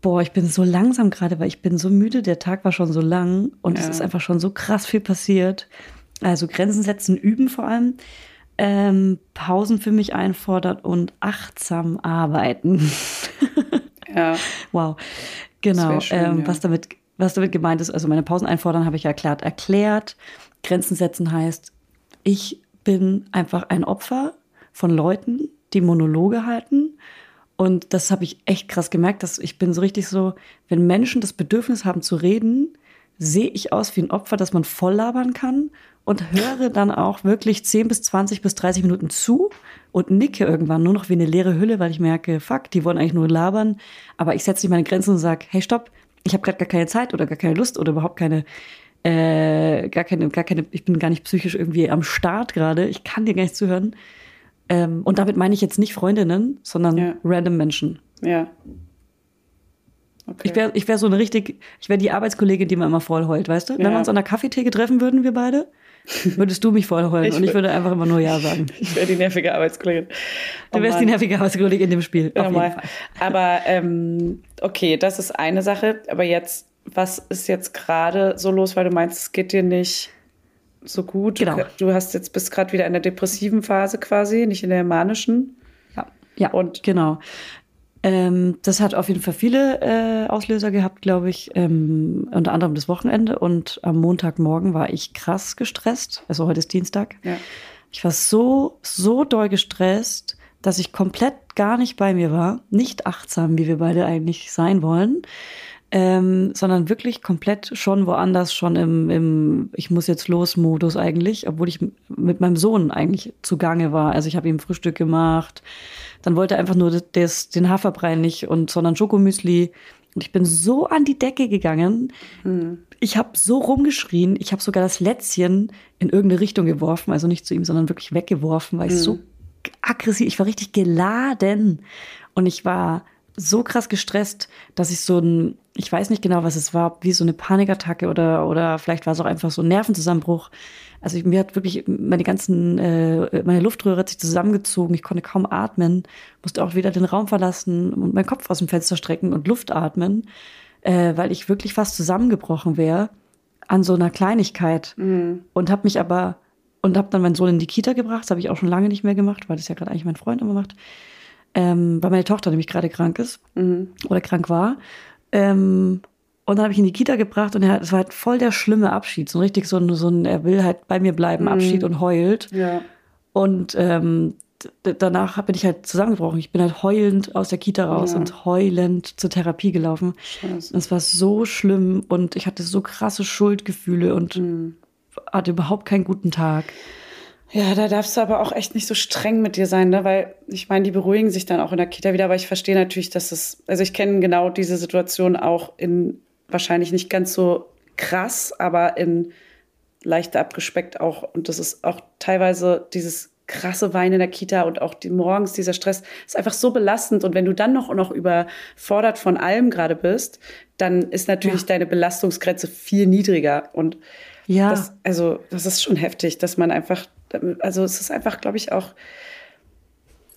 Boah, ich bin so langsam gerade, weil ich bin so müde. Der Tag war schon so lang und ja. es ist einfach schon so krass viel passiert. Also Grenzen setzen, üben vor allem. Ähm, Pausen für mich einfordern und achtsam arbeiten. ja. Wow. Genau. Schön, ähm, ja. was, damit, was damit gemeint ist, also meine Pausen einfordern, habe ich ja erklärt. Erklärt. Grenzen setzen heißt, ich bin einfach ein Opfer von Leuten, die Monologe halten. Und das habe ich echt krass gemerkt, dass ich bin so richtig so, wenn Menschen das Bedürfnis haben zu reden, sehe ich aus wie ein Opfer, das man voll labern kann und höre dann auch wirklich 10 bis 20 bis 30 Minuten zu und nicke irgendwann nur noch wie eine leere Hülle, weil ich merke, fuck, die wollen eigentlich nur labern. Aber ich setze nicht meine Grenzen und sage, hey, stopp, ich habe gerade gar keine Zeit oder gar keine Lust oder überhaupt keine, äh, gar keine, gar keine, ich bin gar nicht psychisch irgendwie am Start gerade, ich kann dir gar nicht zuhören. Ähm, und damit meine ich jetzt nicht Freundinnen, sondern ja. random Menschen. Ja. Okay. Ich wäre ich wär so eine richtig, ich wäre die Arbeitskollegin, die man immer voll heult, weißt du? Ja. Wenn wir uns an der Kaffeetheke treffen würden, wir beide, würdest du mich voll heulen ich und ich würde einfach immer nur Ja sagen. Ich wäre die nervige Arbeitskollegin. Oh du wärst Mann. die nervige Arbeitskollegin in dem Spiel. Ja, auf jeden Fall. Aber ähm, okay, das ist eine Sache. Aber jetzt, was ist jetzt gerade so los, weil du meinst, es geht dir nicht so gut. Genau. Du hast jetzt bist gerade wieder in der depressiven Phase quasi, nicht in der manischen. Ja, ja. Und genau. Ähm, das hat auf jeden Fall viele äh, Auslöser gehabt, glaube ich. Ähm, unter anderem das Wochenende. Und am Montagmorgen war ich krass gestresst. Also heute ist Dienstag. Ja. Ich war so, so doll gestresst, dass ich komplett gar nicht bei mir war. Nicht achtsam, wie wir beide eigentlich sein wollen ähm, sondern wirklich komplett schon woanders, schon im, im Ich muss jetzt los Modus eigentlich, obwohl ich mit meinem Sohn eigentlich zugange war. Also ich habe ihm Frühstück gemacht, dann wollte er einfach nur das, den Haferbrei nicht und sondern Schokomüsli. Und ich bin so an die Decke gegangen. Mhm. Ich habe so rumgeschrien. Ich habe sogar das Lätzchen in irgendeine Richtung geworfen, also nicht zu ihm, sondern wirklich weggeworfen, weil mhm. ich so aggressiv, ich war richtig geladen und ich war so krass gestresst, dass ich so ein, ich weiß nicht genau, was es war, wie so eine Panikattacke oder, oder vielleicht war es auch einfach so ein Nervenzusammenbruch. Also ich, mir hat wirklich meine ganzen, äh, meine Luftröhre hat sich zusammengezogen, ich konnte kaum atmen, musste auch wieder den Raum verlassen und meinen Kopf aus dem Fenster strecken und Luft atmen, äh, weil ich wirklich fast zusammengebrochen wäre an so einer Kleinigkeit mhm. und habe mich aber und habe dann meinen Sohn in die Kita gebracht, das habe ich auch schon lange nicht mehr gemacht, weil das ja gerade eigentlich mein Freund immer macht ähm, weil meine Tochter nämlich gerade krank ist mhm. oder krank war. Ähm, und dann habe ich ihn in die Kita gebracht und es war halt voll der schlimme Abschied. So richtig so ein, so ein er will halt bei mir bleiben, mhm. Abschied und heult. Ja. Und ähm, danach bin ich halt zusammengebrochen. Ich bin halt heulend aus der Kita raus ja. und heulend zur Therapie gelaufen. Scheiße. Es war so schlimm und ich hatte so krasse Schuldgefühle und mhm. hatte überhaupt keinen guten Tag. Ja, da darfst du aber auch echt nicht so streng mit dir sein, ne? weil ich meine, die beruhigen sich dann auch in der Kita wieder, aber ich verstehe natürlich, dass es, also ich kenne genau diese Situation auch in wahrscheinlich nicht ganz so krass, aber in leicht abgespeckt auch. Und das ist auch teilweise dieses krasse Weinen in der Kita und auch die morgens dieser Stress ist einfach so belastend. Und wenn du dann noch, noch überfordert von allem gerade bist, dann ist natürlich ja. deine Belastungsgrenze viel niedriger. Und ja. Das, also, das ist schon heftig, dass man einfach also es ist einfach, glaube ich, auch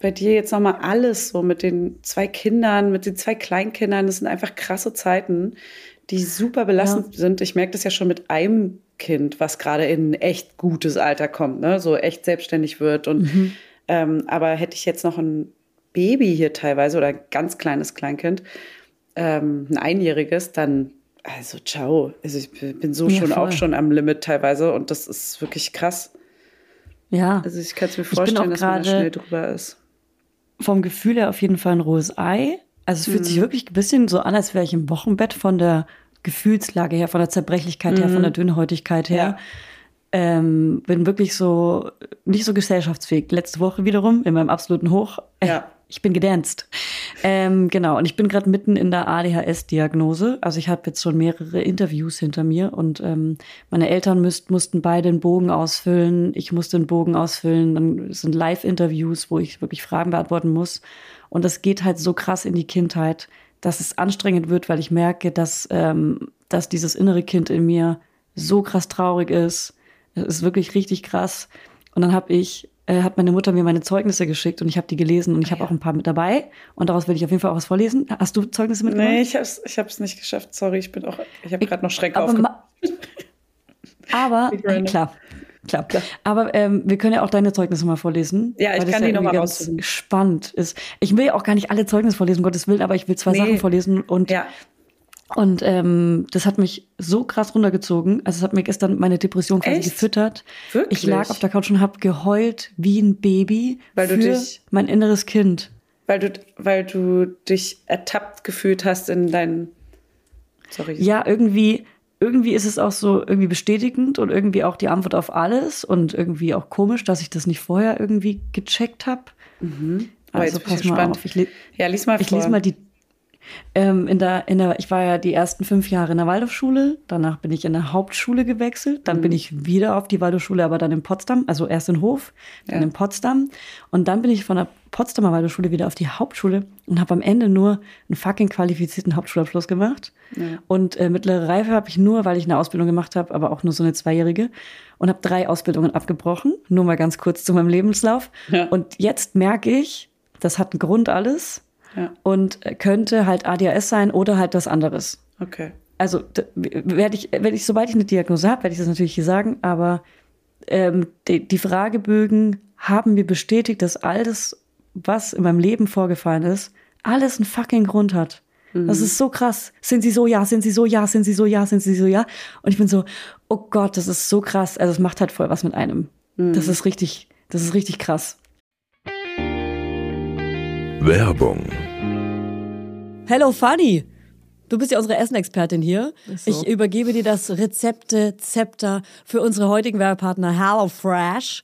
bei dir jetzt nochmal alles so mit den zwei Kindern, mit den zwei Kleinkindern. Das sind einfach krasse Zeiten, die super belastend ja. sind. Ich merke das ja schon mit einem Kind, was gerade in ein echt gutes Alter kommt, ne? so echt selbstständig wird. Und mhm. ähm, aber hätte ich jetzt noch ein Baby hier teilweise oder ein ganz kleines Kleinkind, ähm, ein einjähriges, dann also ciao. Also ich bin so ja, schon voll. auch schon am Limit teilweise und das ist wirklich krass. Ja. Also ich kann es mir vorstellen, dass man da schnell drüber ist. Vom Gefühl her auf jeden Fall ein rohes Ei. Also es fühlt mhm. sich wirklich ein bisschen so an, als wäre ich im Wochenbett von der Gefühlslage her, von der Zerbrechlichkeit mhm. her, von der Dünnhäutigkeit her. Ja. Ähm, bin wirklich so nicht so gesellschaftsfähig. Letzte Woche wiederum in meinem absoluten Hoch. Ja. Ich bin gedanzt. Ähm, genau, und ich bin gerade mitten in der ADHS-Diagnose. Also ich habe jetzt schon mehrere Interviews hinter mir und ähm, meine Eltern müsst, mussten beide einen Bogen ausfüllen. Ich musste einen Bogen ausfüllen. Dann sind Live-Interviews, wo ich wirklich Fragen beantworten muss. Und das geht halt so krass in die Kindheit, dass es anstrengend wird, weil ich merke, dass, ähm, dass dieses innere Kind in mir so krass traurig ist. Es ist wirklich richtig krass. Und dann habe ich äh, hat meine Mutter mir meine Zeugnisse geschickt und ich habe die gelesen und ich habe auch ein paar mit dabei und daraus will ich auf jeden Fall auch was vorlesen. Hast du Zeugnisse mitgebracht? Nee, ich habe es ich hab's nicht geschafft. Sorry, ich bin auch, ich habe gerade noch Schreck aber, aufgemacht. aber äh, klar, klar. klar. Aber ähm, wir können ja auch deine Zeugnisse mal vorlesen. Ja, ich kann die ja nochmal raussuchen. Spannend ist. Ich will ja auch gar nicht alle Zeugnisse vorlesen, um Gottes Willen, aber ich will zwei nee. Sachen vorlesen und ja. Und ähm, das hat mich so krass runtergezogen. Also es hat mir gestern meine Depression quasi Echt? gefüttert. Wirklich? Ich lag auf der Couch und habe geheult wie ein Baby Weil du für dich- mein inneres Kind. Weil du, weil du dich ertappt gefühlt hast in deinen. Sorry. Ja, irgendwie, irgendwie ist es auch so irgendwie bestätigend und irgendwie auch die Antwort auf alles und irgendwie auch komisch, dass ich das nicht vorher irgendwie gecheckt habe. Jetzt Also bin ich pass mal gespannt. auf. Ich, Ja, lies mal ich vor. lese mal die. Ähm, in der, in der, ich war ja die ersten fünf Jahre in der Waldorfschule, danach bin ich in der Hauptschule gewechselt, dann Mhm. bin ich wieder auf die Waldorfschule, aber dann in Potsdam, also erst in Hof, dann Ja. in Potsdam und dann bin ich von der Potsdamer Waldorfschule wieder auf die Hauptschule und habe am Ende nur einen fucking qualifizierten Hauptschulabschluss gemacht. Und äh, mittlere Reife habe ich nur, weil ich eine Ausbildung gemacht habe, aber auch nur so eine zweijährige und habe drei Ausbildungen abgebrochen. Nur mal ganz kurz zu meinem Lebenslauf. Ja. Und jetzt merke ich, das hat einen Grund alles Ja. und könnte halt ADHS sein oder halt das anderes. Okay. Also werde ich, werde ich, sobald ich eine Diagnose habe, werde ich das natürlich hier sagen, aber ähm, die, die Fragebögen haben mir bestätigt, dass all das, was in meinem Leben vorgefallen ist, alles einen fucking Grund hat. Das ist so krass. Sind sie so, ja, sind sie so, ja, sind sie so, ja, sind sie so, ja. Und ich bin so, oh Gott, das ist so krass. Also es macht halt voll was mit einem. Das ist richtig, das ist richtig krass. Werbung, Hello Fanny. Du bist ja unsere Essenexpertin hier. So. Ich übergebe dir das Rezepte-Zepter für unsere heutigen Werbepartner HelloFresh.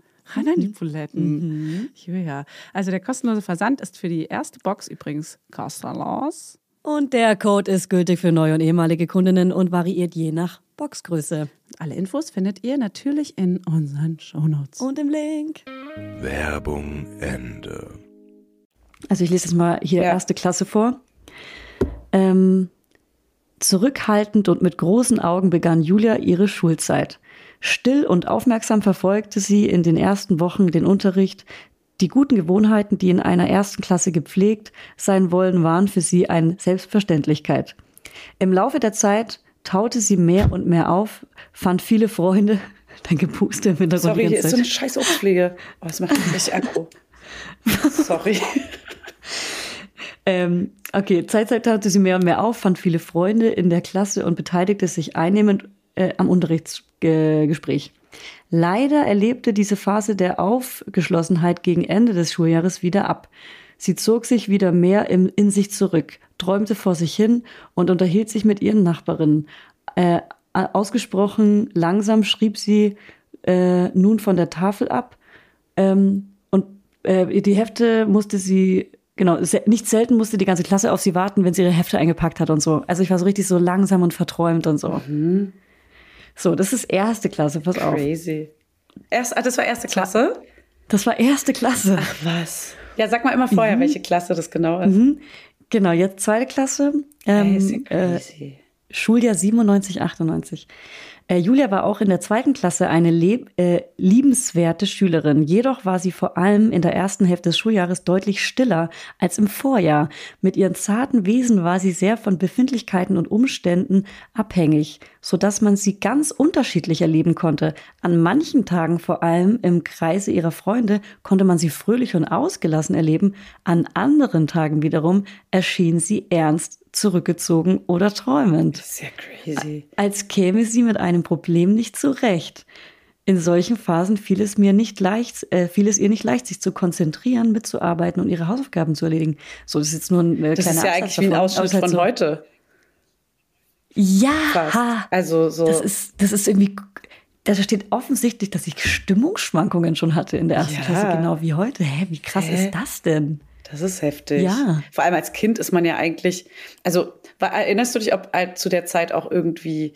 Ran an die Buletten. Ja. Also der kostenlose Versand ist für die erste Box übrigens kostenlos. Und der Code ist gültig für neue und ehemalige Kundinnen und variiert je nach Boxgröße. Alle Infos findet ihr natürlich in unseren Shownotes. Und im Link. Werbung Ende. Also ich lese jetzt mal hier Ja. erste Klasse vor. Ähm, zurückhaltend und mit großen Augen begann Julia ihre Schulzeit. Still und aufmerksam verfolgte sie in den ersten Wochen den Unterricht. Die guten Gewohnheiten, die in einer ersten Klasse gepflegt sein wollen, waren für sie eine Selbstverständlichkeit. Im Laufe der Zeit taute sie mehr und mehr auf, fand viele Freunde. Dein Gepuste im Hintergrund. Sorry, hier ist so eine Zeit. scheiß Obstpflege. Oh, das macht mich aggro. Sorry. Ähm, okay, Zeitzeit taute sie mehr und mehr auf, fand viele Freunde in der Klasse und beteiligte sich einnehmend äh, am Unterrichtsgespräch. Leider erlebte diese Phase der Aufgeschlossenheit gegen Ende des Schuljahres wieder ab. Sie zog sich wieder mehr im, in sich zurück, träumte vor sich hin und unterhielt sich mit ihren Nachbarinnen. Äh, ausgesprochen langsam schrieb sie äh, nun von der Tafel ab ähm, und äh, die Hefte musste sie, genau, nicht selten musste die ganze Klasse auf sie warten, wenn sie ihre Hefte eingepackt hat und so. Also ich war so richtig so langsam und verträumt und so. So, das ist erste Klasse, pass auf. Crazy. Erst, ah, das war erste Klasse? Das war erste Klasse. Was? Ja, sag mal immer vorher, welche Klasse das genau ist. Genau, jetzt zweite Klasse. Ähm, äh, crazy. Schuljahr 97, 98. Äh, Julia war auch in der zweiten Klasse eine äh, liebenswerte Schülerin. Jedoch war sie vor allem in der ersten Hälfte des Schuljahres deutlich stiller als im Vorjahr. Mit ihren zarten Wesen war sie sehr von Befindlichkeiten und Umständen abhängig, so dass man sie ganz unterschiedlich erleben konnte. An manchen Tagen, vor allem im Kreise ihrer Freunde, konnte man sie fröhlich und ausgelassen erleben. An anderen Tagen wiederum erschien sie ernst, zurückgezogen oder träumend Das ja crazy. als käme sie mit einem Problem nicht zurecht. In solchen Phasen fiel es mir nicht leicht, äh, fiel es ihr nicht leicht, sich zu konzentrieren, mitzuarbeiten und ihre Hausaufgaben zu erledigen. So, das ist jetzt nur ein äh, Das kleiner ist ja Absatz eigentlich wie ein davon. Ausschnitt von so, heute. Ja, Fast. Also so. das ist, das ist irgendwie, da steht offensichtlich, dass ich Stimmungsschwankungen schon hatte in der ersten Ja. Klasse, genau wie heute. Hä, wie krass Hä? ist das denn? Das ist heftig. Ja. Vor allem als Kind ist man ja eigentlich, also erinnerst du dich, ob zu der Zeit auch irgendwie,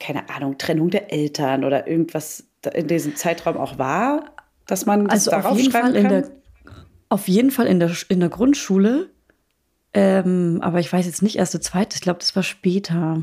keine Ahnung, Trennung der Eltern oder irgendwas in diesem Zeitraum auch war, dass man das Also auf darauf jeden schreiben Fall in kann? der, auf jeden Fall in der, in der Grundschule. Ähm, aber ich weiß jetzt nicht erste, zweite. Ich glaube, das war später.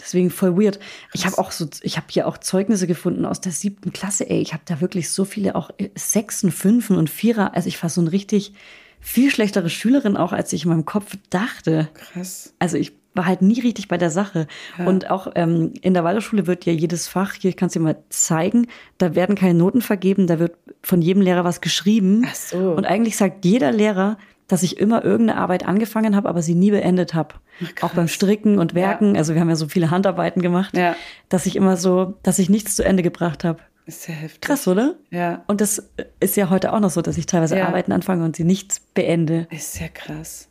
Deswegen voll weird. Ich habe auch so, ich habe hier auch Zeugnisse gefunden aus der siebten Klasse. Ey, ich habe da wirklich so viele auch äh, Sechsen, Fünfen und Vierer. Also ich war so eine richtig viel schlechtere Schülerin auch, als ich in meinem Kopf dachte. Krass. Also ich war halt nie richtig bei der Sache. Und auch ähm, in der Waldorfschule wird ja jedes Fach, hier ich kann es dir mal zeigen, da werden keine Noten vergeben, da wird von jedem Lehrer was geschrieben. Ach so. Und eigentlich sagt jeder Lehrer, dass ich immer irgendeine Arbeit angefangen habe, aber sie nie beendet habe. Auch beim Stricken und Werken, also wir haben ja so viele Handarbeiten gemacht, Ja. dass ich immer so, dass ich nichts zu Ende gebracht habe. Ist ja heftig. Krass, oder? Ja. Und das ist ja heute auch noch so, dass ich teilweise Ja. Arbeiten anfange und sie nichts beende. Ist ja krass.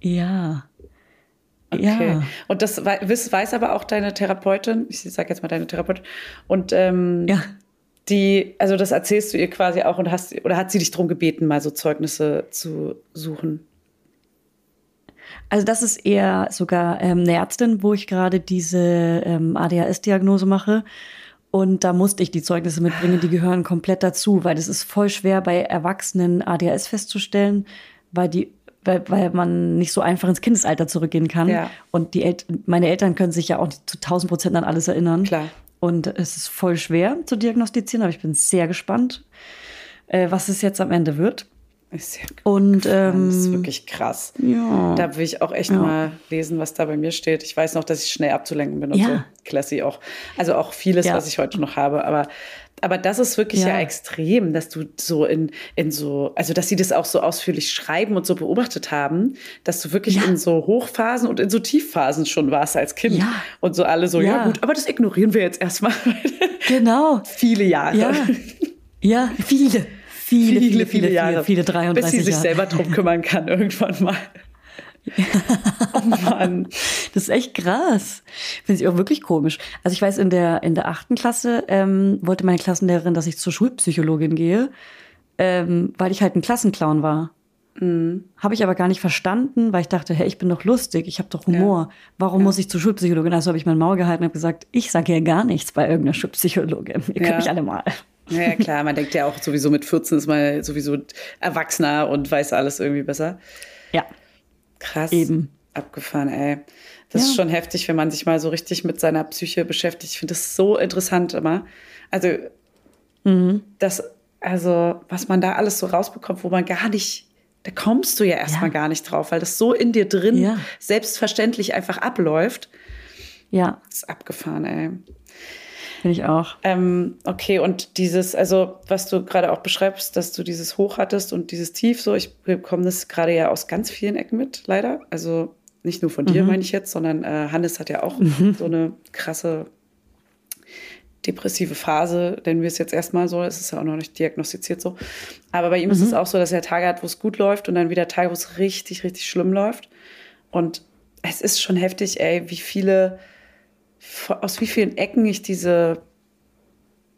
Ja. Okay. Ja. Und das wei- wiss- weiß aber auch deine Therapeutin, ich sage jetzt mal deine Therapeutin, und ähm, Ja. Die, also das erzählst du ihr quasi auch und hast, oder hat sie dich darum gebeten, mal so Zeugnisse zu suchen? Also das ist eher sogar ähm, eine Ärztin, wo ich gerade diese ähm, ADHS-Diagnose mache. Und da musste ich die Zeugnisse mitbringen, die gehören komplett dazu, weil es ist voll schwer bei Erwachsenen ADHS festzustellen, weil die weil, weil man nicht so einfach ins Kindesalter zurückgehen kann. Ja. Und die El meine Eltern können sich ja auch nicht zu 1000 Prozent an alles erinnern. Klar. Und es ist voll schwer zu diagnostizieren, aber ich bin sehr gespannt, äh, was es jetzt am Ende wird. Ist ja Und das ist ähm, wirklich krass. ja. Da will ich auch echt mal lesen, was da bei mir steht. Ich weiß noch, dass ich schnell abzulenken bin und Ja. so. Classy auch. Also auch vieles, Ja. was ich heute noch habe. Aber, aber das ist wirklich ja. Ja. extrem, dass du so in, in so, also dass sie das auch so ausführlich schreiben und so beobachtet haben, dass du wirklich Ja. in so Hochphasen und in so Tiefphasen schon warst als Kind. Ja. Und so alle so, ja. Gut, aber das ignorieren wir jetzt erstmal. Genau. Viele Jahre. Ja, ja, viele. Viele, viele, viele, Jahre. viele, viele 33 Bis sie sich Jahre. selber drum kümmern kann irgendwann mal. Oh Mann. Das ist echt krass. Finde ich auch wirklich komisch. Also ich weiß, in der, in der achten Klasse ähm, wollte meine Klassenlehrerin, dass ich zur Schulpsychologin gehe, ähm, weil ich halt ein Klassenclown war. Mhm. Habe ich aber gar nicht verstanden, weil ich dachte, hey, ich bin doch lustig, ich habe doch Humor. Warum muss ich zur Schulpsychologin? Also habe ich mein Maul gehalten und habe gesagt, ich sage ja gar nichts bei irgendeiner Schulpsychologin. Ihr könnt Ja. mich alle mal. Ja, ja, klar, man denkt ja auch sowieso mit 14 ist man sowieso erwachsener und weiß alles irgendwie besser. Ja, Krass. Eben. Abgefahren, ey. Das ist Ja. schon heftig, wenn man sich mal so richtig mit seiner Psyche beschäftigt. Ich finde das so interessant immer. Also, Mhm. das, also, was man da alles so rausbekommt, wo man gar nicht, da kommst du ja erstmal Ja. gar nicht drauf, weil das so in dir drin Ja. selbstverständlich einfach abläuft. ja, Das ist abgefahren, ey. Finde ich auch. Ähm, okay, und dieses, also was du gerade auch beschreibst, dass du dieses Hoch hattest und dieses Tief, so, ich bekomme das gerade ja aus ganz vielen Ecken mit, leider. Also nicht nur von dir, meine ich jetzt, sondern äh, Hannes hat ja auch so eine krasse depressive Phase, nennen wir es jetzt erstmal so, es ist ja auch noch nicht diagnostiziert so. Aber bei ihm ist es auch so, dass er Tage hat, wo es gut läuft und dann wieder Tage, wo es richtig, richtig schlimm läuft. Und es ist schon heftig, ey, wie viele, aus wie vielen Ecken ich diese,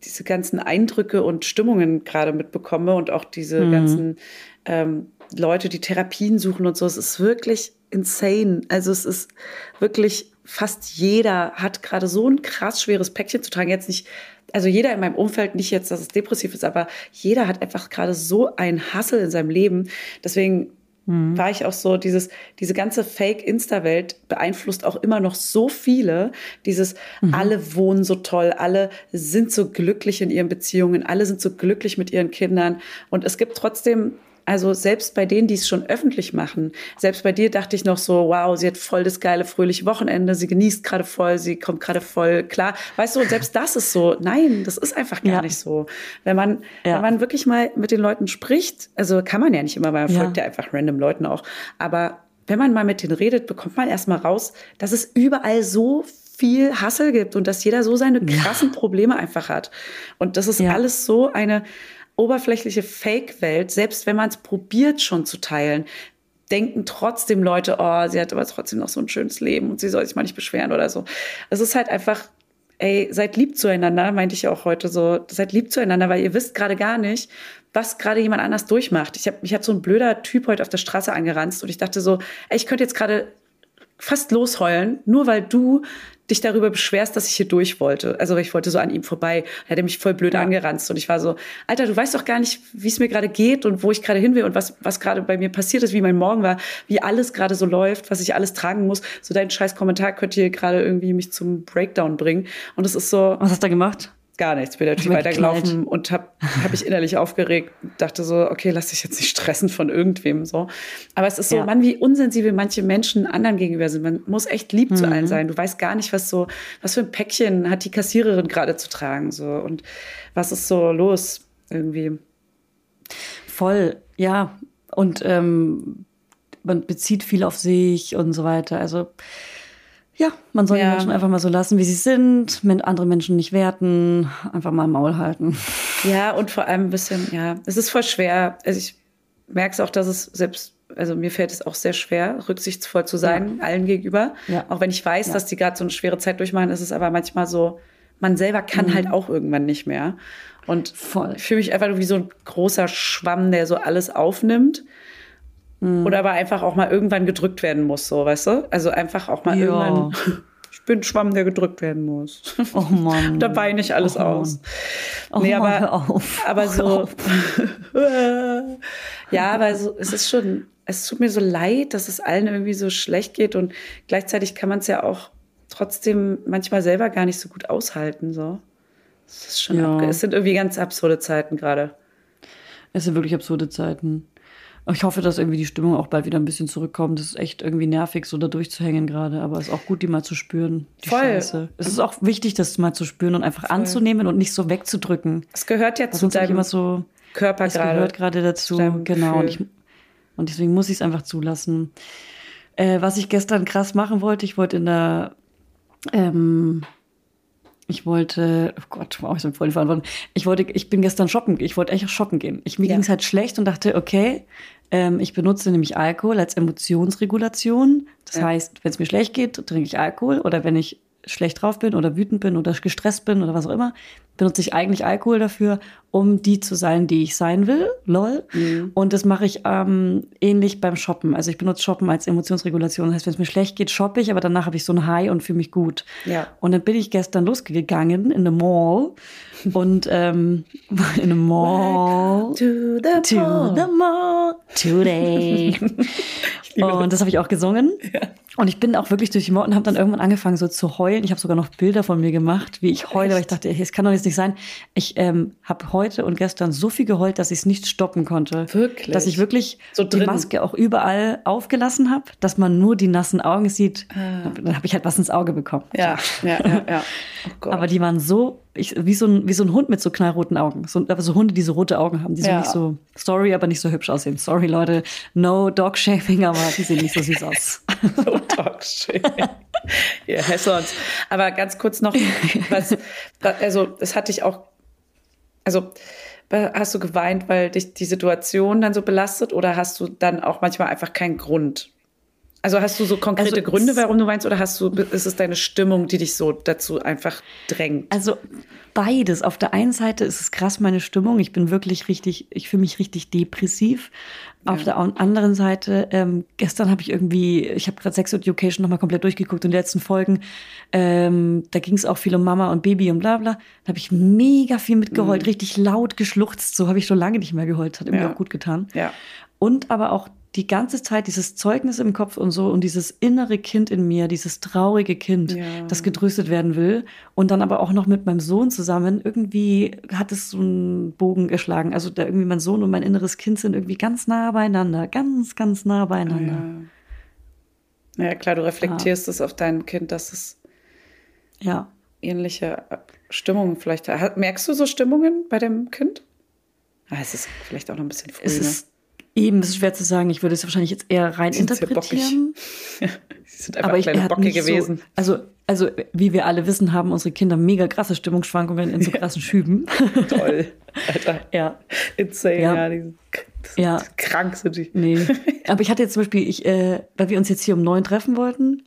diese ganzen Eindrücke und Stimmungen gerade mitbekomme und auch diese ganzen ähm, Leute, die Therapien suchen und so. Es ist wirklich insane. Also es ist wirklich fast jeder hat gerade so ein krass schweres Päckchen zu tragen. Jetzt nicht, also jeder in meinem Umfeld, nicht jetzt, dass es depressiv ist, aber jeder hat einfach gerade so ein Hassel in seinem Leben. Deswegen war ich auch so, dieses, diese ganze Fake-Insta-Welt beeinflusst auch immer noch so viele. Dieses, alle wohnen so toll, alle sind so glücklich in ihren Beziehungen, alle sind so glücklich mit ihren Kindern. Und es gibt trotzdem, also selbst bei denen, die es schon öffentlich machen, selbst bei dir dachte ich noch so, wow, sie hat voll das geile, fröhliche Wochenende, sie genießt gerade voll, sie kommt gerade voll klar. Weißt du, selbst das ist so, nein, das ist einfach gar Ja. nicht so. Wenn man, Ja. wenn man wirklich mal mit den Leuten spricht, also kann man ja nicht immer, weil man Ja. folgt ja einfach random Leuten auch. Aber wenn man mal mit denen redet, bekommt man erstmal raus, dass es überall so viel Hassel gibt und dass jeder so seine krassen Probleme einfach hat. Und das ist alles so eine oberflächliche Fake-Welt, selbst wenn man es probiert schon zu teilen, denken trotzdem Leute, oh, sie hat aber trotzdem noch so ein schönes Leben und sie soll sich mal nicht beschweren oder so. Es ist halt einfach, ey, seid lieb zueinander, meinte ich auch heute so, seid lieb zueinander, weil ihr wisst gerade gar nicht, was gerade jemand anders durchmacht. Ich habe mich hat so ein blöder Typ heute auf der Straße angeranzt und ich dachte so, ey, ich könnte jetzt gerade fast losheulen, nur weil du dich darüber beschwerst, dass ich hier durch wollte. Also ich wollte so an ihm vorbei. Er hat mich voll blöd angeranzt und ich war so, Alter, du weißt doch gar nicht, wie es mir gerade geht und wo ich gerade hin will und was, was gerade bei mir passiert ist, wie mein Morgen war, wie alles gerade so läuft, was ich alles tragen muss. So dein scheiß Kommentar könnte hier gerade irgendwie mich zum Breakdown bringen. Und es ist so, Was hast du da gemacht? Gar nichts. Bin natürlich weitergelaufen und habe hab mich innerlich aufgeregt. Dachte so, okay, lass dich jetzt nicht stressen von irgendwem so. Aber es ist so, Ja. Mann, wie unsensibel manche Menschen anderen gegenüber sind. Man muss echt lieb zu Mhm. allen sein. Du weißt gar nicht, was so, was für ein Päckchen hat die Kassiererin gerade zu tragen so und was ist so los irgendwie. Voll, ja. Und ähm, man bezieht viel auf sich und so weiter. Also ja, man soll Ja. die Menschen einfach mal so lassen, wie sie sind, andere Menschen nicht werten, einfach mal Maul halten. Ja, und vor allem ein bisschen, ja, es ist voll schwer. Also ich merke es auch, dass es selbst, also mir fällt es auch sehr schwer, rücksichtsvoll zu sein, allen gegenüber. Ja. Auch wenn ich weiß, Ja. dass die gerade so eine schwere Zeit durchmachen, ist es aber manchmal so, man selber kann halt auch irgendwann nicht mehr. Und Voll. ich fühle mich einfach wie so ein großer Schwamm, der so alles aufnimmt. Oder aber einfach auch mal irgendwann gedrückt werden muss, so, weißt du? Also einfach auch mal Ja. irgendwann. Ich bin Schwamm, der gedrückt werden muss. Oh Mann. da weine ich alles Oh aus. Oh nee, Mann, aber, hör auf. aber so. ja, aber so, es ist schon, es tut mir so leid, dass es allen irgendwie so schlecht geht und gleichzeitig kann man es ja auch trotzdem manchmal selber gar nicht so gut aushalten, so. Es ist schon, Ja. es sind irgendwie ganz absurde Zeiten gerade. Es sind wirklich absurde Zeiten. Ich hoffe, dass irgendwie die Stimmung auch bald wieder ein bisschen zurückkommt. Das ist echt irgendwie nervig, so da durchzuhängen gerade. Aber es ist auch gut, die mal zu spüren. Die Voll. Scheiße. Es ist auch wichtig, das mal zu spüren und einfach anzunehmen und nicht so wegzudrücken. Es gehört ja zu deinem immer so, Körper es gerade. gehört gerade dazu. Genau. Und, ich, und deswegen muss ich es einfach zulassen. Äh, was ich gestern krass machen wollte, ich wollte in der, ähm, ich wollte, oh Gott, wow, ich bin voll die Verantwortung. Ich wollte, ich bin gestern shoppen, ich wollte echt shoppen gehen. Ich, mir Ja. ging es halt schlecht und dachte, okay, ähm, ich benutze nämlich Alkohol als Emotionsregulation. Das Ja. heißt, wenn es mir schlecht geht, trinke ich Alkohol oder wenn ich schlecht drauf bin oder wütend bin oder gestresst bin oder was auch immer, benutze ich eigentlich Alkohol dafür, um die zu sein, die ich sein will. Lol. Mhm. Und das mache ich ähm, ähnlich beim Shoppen. Also ich benutze Shoppen als Emotionsregulation. Das heißt, wenn es mir schlecht geht, shoppe ich, aber danach habe ich so ein High und fühle mich gut. Ja. Und dann bin ich gestern losgegangen in the Mall und ähm, in the Mall. To the To the mall today. und das habe ich auch gesungen. Und ich bin auch wirklich durch die Mall und habe dann irgendwann angefangen so zu heulen. Ich habe sogar noch Bilder von mir gemacht, wie ich heule, weil ich dachte, es kann doch jetzt nicht sein. Ich ähm, habe heute und gestern so viel geheult, dass ich es nicht stoppen konnte. Wirklich? Dass ich wirklich So die? Maske auch überall aufgelassen habe, dass man nur die nassen Augen sieht. Ah. Dann habe ich halt was ins Auge bekommen. Ja, ja, ja, ja. Oh. Aber die waren so, ich, wie, so ein, wie so ein Hund mit so knallroten Augen. So, aber so Hunde, die so rote Augen haben, die so Ja. nicht so, sorry, aber nicht so hübsch aussehen. Sorry, Leute, no dog shaming, aber die sehen nicht so süß aus. so Talkshow. Ihr Hessons. Aber ganz kurz noch, was, also es hat dich auch, also hast du geweint, weil dich die Situation dann so belastet oder hast du dann auch manchmal einfach keinen Grund? Also hast du so konkrete Also, Gründe, warum du weinst oder hast du, ist es deine Stimmung, die dich so dazu einfach drängt? Also beides. Auf der einen Seite ist es krass meine Stimmung. Ich bin wirklich richtig, ich fühle mich richtig depressiv. Auf der an- anderen Seite, ähm, gestern habe ich irgendwie, ich habe gerade Sex Education nochmal komplett durchgeguckt in den letzten Folgen. Ähm, da ging es auch viel um Mama und Baby und bla bla. Da habe ich mega viel mitgeheult, richtig laut geschluchzt. So habe ich schon lange nicht mehr geheult. Hat irgendwie Ja. auch gut getan. Ja. Und aber auch die ganze Zeit dieses Zeugnis im Kopf und so und dieses innere Kind in mir, dieses traurige Kind, Ja. das getröstet werden will. Und dann aber auch noch mit meinem Sohn zusammen. Irgendwie hat es so einen Bogen geschlagen. Also da irgendwie mein Sohn und mein inneres Kind sind irgendwie ganz nah beieinander. Ganz, ganz nah beieinander. Ja. ja, klar, du reflektierst es auf dein Kind, dass es Ja. ähnliche äh, Stimmungen vielleicht hat. Merkst du so Stimmungen bei dem Kind? Ah, es ist vielleicht auch noch ein bisschen früh. Es ne? ist eben es ist schwer zu sagen. Ich würde es wahrscheinlich jetzt eher rein sind interpretieren. Sie sind einfach aber ich kleine er hat Bocke nicht gewesen. So, also, also, wie wir alle wissen, haben unsere Kinder mega krasse Stimmungsschwankungen in so krassen Schüben. Toll. Alter. ja. Insane, ja. Ja. das Ja. sind krank sind die. Nee. Aber ich hatte jetzt zum Beispiel, ich, äh, weil wir uns jetzt hier um neun treffen wollten,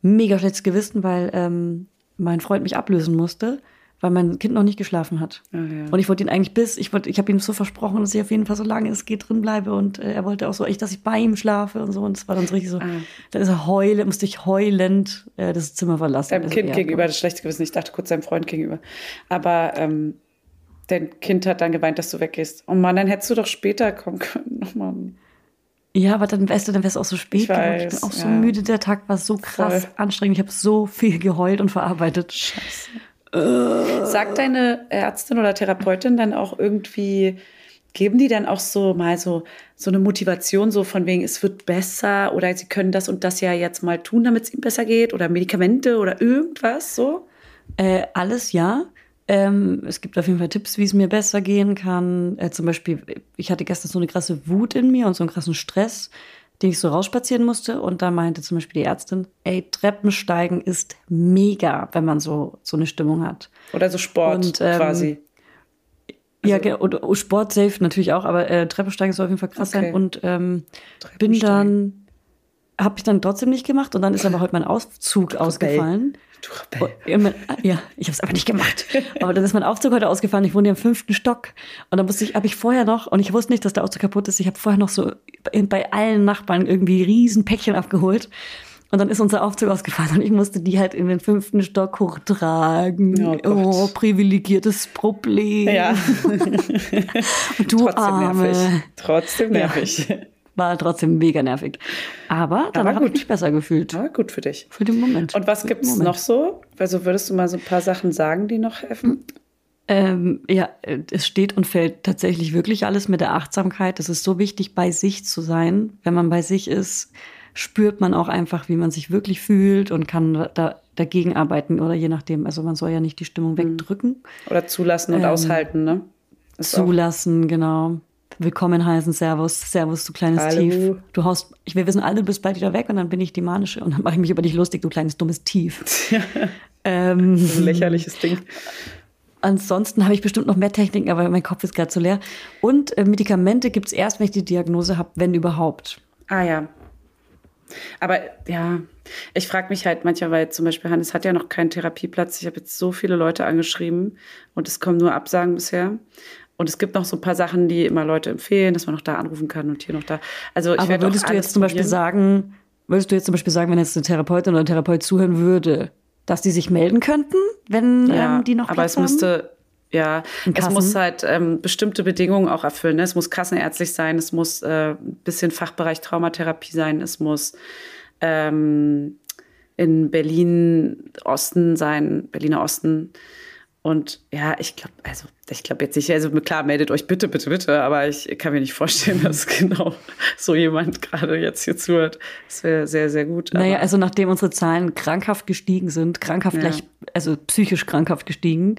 mega schlechtes Gewissen, weil ähm, mein Freund mich ablösen musste, weil mein Kind noch nicht geschlafen hat. Ah, ja. Und ich wollte ihn eigentlich bis, ich wollte, ich habe ihm so versprochen, dass ich auf jeden Fall so lange es geht drin bleibe und äh, er wollte auch so echt, dass ich bei ihm schlafe und so und es war dann so richtig so, Ah. dann ist er heulend, musste ich heulend äh, das Zimmer verlassen. Deinem Also, Kind ja, gegenüber das schlechte Gewissen. Ich dachte kurz deinem Freund gegenüber. Aber ähm, dein Kind hat dann geweint, dass du weggehst. Oh Mann, dann hättest du doch später kommen können. Nochmal. Ja, aber dann weißt du, dann wäre es auch so spät Ich geworden. Ich weiß, bin auch so ja. müde, der Tag war so krass Voll. anstrengend. Ich habe so viel geheult und verarbeitet. Scheiße. Sagt deine Ärztin oder Therapeutin dann auch irgendwie, geben die dann auch so mal so, so eine Motivation, so von wegen, es wird besser oder sie können das und das ja jetzt mal tun, damit es ihm besser geht oder Medikamente oder irgendwas so? Äh, alles ja. Ähm, es gibt auf jeden Fall Tipps, wie es mir besser gehen kann. Äh, zum Beispiel, ich hatte gestern so eine krasse Wut in mir und so einen krassen Stress, den ich so rausspazieren musste. Und da meinte zum Beispiel die Ärztin, ey, Treppensteigen ist mega, wenn man so, so eine Stimmung hat. Oder so Sport Und, ähm, quasi. ja, genau. Und und Sport safe natürlich auch, aber äh, Treppensteigen soll auf jeden Fall krass Okay. sein. Und ähm, bin dann, habe ich dann trotzdem nicht gemacht. Und dann ist aber heute mein Aufzug ausgefallen. Du Rebell. ja, ich habe es einfach nicht gemacht. Aber dann ist mein Aufzug heute ausgefallen. Ich wohne ja im fünften Stock. Und dann musste ich, habe ich vorher noch, und ich wusste nicht, dass der Aufzug kaputt ist. Ich habe vorher noch so bei- allen Nachbarn irgendwie riesen Päckchen abgeholt. Und dann ist unser Aufzug ausgefallen und ich musste die halt in den fünften Stock hochtragen. Oh Oh, privilegiertes Problem. Ja, du trotzdem Arme. nervig. Trotzdem Ja. War trotzdem mega nervig. Aber danach habe ich mich besser gefühlt. Aber gut für dich. Für den Moment. Und was gibt es noch so? Also würdest du mal so ein paar Sachen sagen, die noch helfen? Ähm, ja, es steht und fällt tatsächlich wirklich alles mit der Achtsamkeit. Es ist so wichtig, bei sich zu sein. Wenn man bei sich ist, spürt man auch einfach, wie man sich wirklich fühlt und kann da, dagegen arbeiten oder je nachdem. Also man soll ja nicht die Stimmung wegdrücken. Oder zulassen und Ähm, aushalten, ne? Ist Zulassen, genau. Willkommen heißen, Servus, Servus, du kleines Hallo. Tief. Du haust, ich, wir wissen alle, du bist bald wieder weg und dann bin ich die manische und dann mache ich mich über dich lustig, du kleines dummes Tief. ähm, ein lächerliches Ding. Ansonsten habe ich bestimmt noch mehr Techniken, aber mein Kopf ist gerade zu leer. Und äh, Medikamente gibt es erst, wenn ich die Diagnose habe, wenn überhaupt. Ah ja. Aber ja, ich frage mich halt manchmal, weil zum Beispiel Hannes hat ja noch keinen Therapieplatz. Ich habe jetzt so viele Leute angeschrieben und es kommen nur Absagen bisher. Und es gibt noch so ein paar Sachen, die immer Leute empfehlen, dass man noch da anrufen kann und hier noch da. Also ich Aber würdest du jetzt zum Beispiel sagen, würdest du jetzt zum Beispiel sagen, wenn jetzt eine Therapeutin oder ein Therapeut zuhören würde, dass die sich melden könnten, wenn Ja, ähm, die noch aber Platz es müsste, ja, es muss halt ähm, bestimmte Bedingungen auch erfüllen. Ne? Es muss kassenärztlich sein, es muss äh, ein bisschen Fachbereich Traumatherapie sein, es muss ähm, in Berlin Osten sein, Berliner Osten. Und ja, ich glaube, also ich glaube jetzt nicht, also klar, meldet euch bitte, bitte, bitte, aber ich kann mir nicht vorstellen, dass genau so jemand gerade jetzt hier zuhört. Das wäre sehr, sehr gut. Naja, also nachdem unsere Zahlen krankhaft gestiegen sind, krankhaft Ja. gleich, also psychisch krankhaft gestiegen,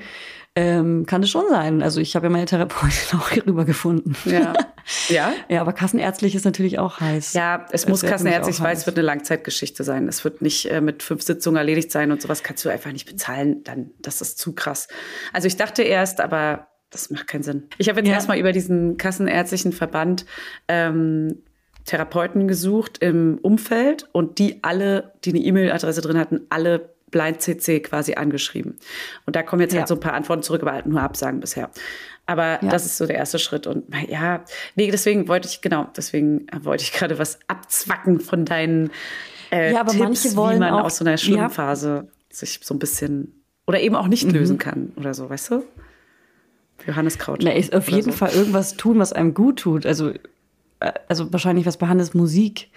ähm, kann es schon sein. Also ich habe ja meine Therapeutin auch hierüber gefunden. ja. ja, Ja, aber kassenärztlich ist natürlich auch heiß. Ja, es muss kassenärztlich, weil es heiß. wird eine Langzeitgeschichte sein. Es wird nicht äh, mit fünf Sitzungen erledigt sein und sowas kannst du einfach nicht bezahlen. Dann, das ist zu krass. Also ich dachte erst, aber das macht keinen Sinn. Ich habe jetzt Ja. erstmal über diesen kassenärztlichen Verband ähm, Therapeuten gesucht im Umfeld und die alle, die eine E-Mail-Adresse drin hatten, alle blind CC quasi angeschrieben. Und da kommen jetzt Ja. halt so ein paar Antworten zurück, aber halt nur Absagen bisher. Aber Ja. das ist so der erste Schritt. Und ja, nee, deswegen wollte ich, genau, deswegen wollte ich gerade was abzwacken von deinen äh, Ja, aber Tipps, manche wollen wie man auch- aus so einer schlimmen. Phase sich so ein bisschen oder eben auch nicht Mhm. lösen kann oder so, weißt du? Johannes Kraut. Na, ist auf jeden so. Fall irgendwas tun, was einem gut tut. Also, äh, also wahrscheinlich was bei Hannes Musik.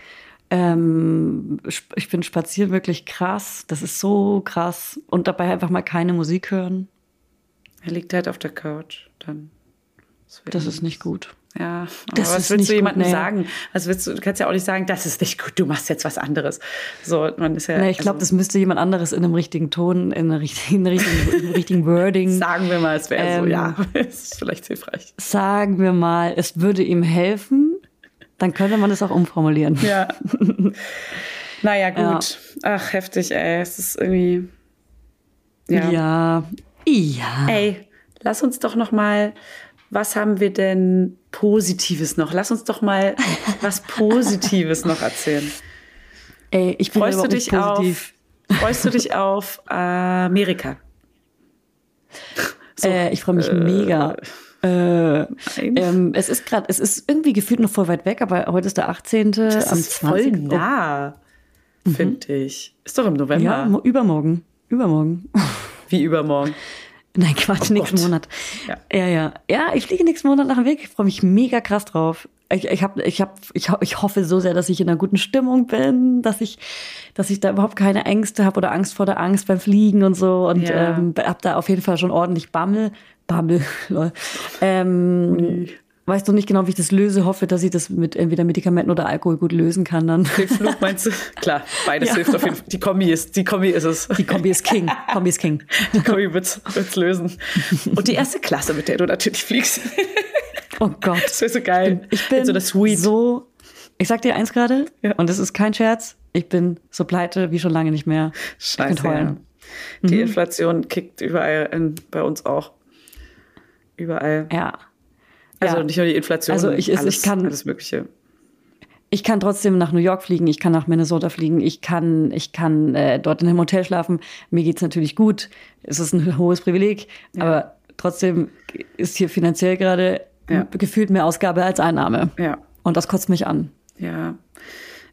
Ähm, ich finde Spazieren wirklich krass. Das ist so krass. Und dabei einfach mal keine Musik hören. Er liegt halt auf der Couch. Dann. Das ist nicht gut. Ja, Das aber was ist willst du gut, jemandem nee. sagen? Was willst du, du kannst ja auch nicht sagen, das ist nicht gut, du machst jetzt was anderes. So, man ist ja. Na, ich glaube, also, das müsste jemand anderes in einem richtigen Ton, in einem richtigen, in einem richtigen, in einem richtigen Wording. sagen wir mal, es wäre so, Ähm, ja, es ist vielleicht hilfreich. Sagen wir mal, es würde ihm helfen. Dann könnte man es auch umformulieren. Ja. naja, gut. Ach, heftig, ey. Es ist irgendwie. Ja. Ja. Ja. Ey, lass uns doch noch mal. Was haben wir denn Positives noch? Lass uns doch mal was Positives noch erzählen. Ey, ich bin Freust du dich positiv. auf? Freust du dich auf Amerika? So, äh, ich freue mich mega. Äh, ähm, es ist gerade, es ist irgendwie gefühlt noch voll weit weg, aber heute ist der 18. das am ist voll 20. nah, finde ich. Ist doch im November. Ja, mo- übermorgen. Übermorgen. Wie übermorgen. Nein, Quatsch, nächsten Oh Gott. Monat. Ja. Ja. ja, ja. ich fliege nächsten Monat nach dem Weg. Ich freue mich mega krass drauf. Ich, ich, hab, ich, hab, ich, ich hoffe so sehr, dass ich in einer guten Stimmung bin, dass ich, dass ich da überhaupt keine Ängste habe oder Angst vor der Angst beim Fliegen und so. Und Ja. ähm, hab da auf jeden Fall schon ordentlich Bammel. Bammel, lol. Ähm, weißt du nicht genau, wie ich das löse. Hoffe, dass ich das mit entweder Medikamenten oder Alkohol gut lösen kann dann. Den Flug meinst du? Klar, beides hilft auf jeden Fall. Die Kombi ist, die Kombi ist es. Die Kombi ist King. Kombi ist King. Die Kombi wird's, wird's lösen. Und die erste Klasse, mit der du natürlich fliegst. Oh Gott. Das wäre so geil. Ich bin so das Suite. so. Ich sag dir eins gerade, Ja. und das ist kein Scherz. Ich bin so pleite wie schon lange nicht mehr. ich Scheiße. bin heulen. Ja. Die Inflation kickt überall in, bei uns auch. Überall. Ja. Also ja. nicht nur die Inflation, Also ich- ich alles, kann- alles Mögliche. Ich kann trotzdem nach New York fliegen, ich kann nach Minnesota fliegen, ich kann, ich kann äh, dort in einem Hotel schlafen. Mir geht's natürlich gut. Es ist ein hohes Privileg, aber trotzdem ist hier finanziell gerade Ja. gefühlt mehr Ausgabe als Einnahme. Ja. Und das kotzt mich an. Ja.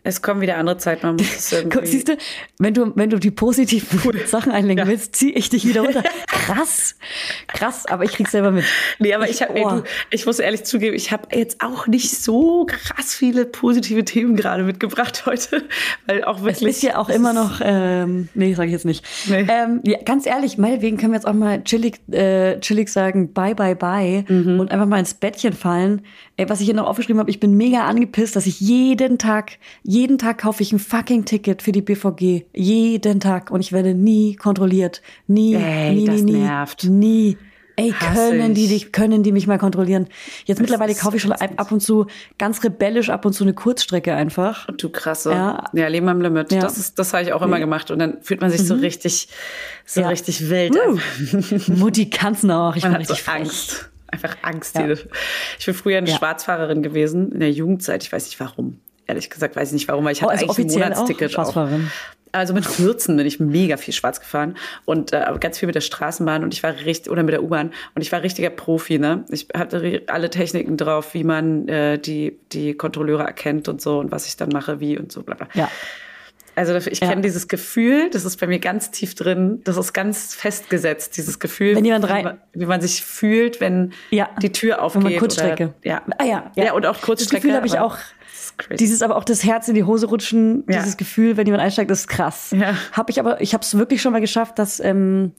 Es kommen wieder andere Zeiten, man muss es irgendwie. Siehst du, wenn du, wenn du die positiven Sachen einlenken Ja. willst, zieh ich dich wieder runter. Krass, krass, aber ich krieg's selber mit. Nee, aber ich, hab, ey, du, ich muss ehrlich zugeben, ich habe jetzt auch nicht so krass viele positive Themen gerade mitgebracht heute, weil auch Es wirklich. ist ja auch immer noch, ähm, nee, sage ich jetzt nicht. Nee. Ähm, ja, ganz ehrlich, meinetwegen können wir jetzt auch mal chillig, äh, chillig sagen, bye, bye, bye Mhm. und einfach mal ins Bettchen fallen. Ey, was ich hier noch aufgeschrieben habe, ich bin mega angepisst, dass ich jeden Tag, jeden Tag kaufe ich ein fucking Ticket für die BVG. Jeden Tag. Und ich werde nie kontrolliert. Nie, Ey, nie, das nie, nie. nervt. Nie. Ey, können die, ich. dich, können die mich mal kontrollieren? Jetzt mittlerweile ist kaufe ich schon ab und zu ganz rebellisch ab und zu eine Kurzstrecke einfach. Du krasse. Ja. Ja, Leben am Limit. Ja. Das ist, das habe ich auch immer gemacht. Und dann fühlt man sich so richtig, so Ja. richtig wild. Uh, Mutti kann's noch. Ich Man so richtig frech. Angst. Einfach Angst. Ja. Ich bin früher eine Ja. Schwarzfahrerin gewesen in der Jugendzeit. Ich weiß nicht warum. Ehrlich gesagt weiß ich nicht warum, weil ich Oh, hatte also eigentlich ein auch Monatsticket auch. Schwarzfahrerin. Also mit 14 bin ich mega viel schwarz gefahren und äh, ganz viel mit der Straßenbahn und ich war richtig oder mit der U-Bahn und ich war richtiger Profi, ne? Ich hatte alle Techniken drauf, wie man äh, die die Kontrolleure erkennt und so und was ich dann mache, wie und so bla bla. Ja. Also ich Ja. kenne dieses Gefühl, das ist bei mir ganz tief drin, das ist ganz festgesetzt, dieses Gefühl, Wenn jemand rein- wie, man, sich fühlt, wenn Ja. die Tür aufgeht. Wenn man Kurzstrecke. Oder, ja. Ah ja, ja. ja. und auch Das Kurzstrecke. Gefühl habe ich auch. das. Dieses aber auch das Herz in die Hose rutschen, Ja. dieses Gefühl, wenn jemand einsteigt, das ist krass. Ja. Habe ich aber, ich habe es wirklich schon mal geschafft, dass, ähm,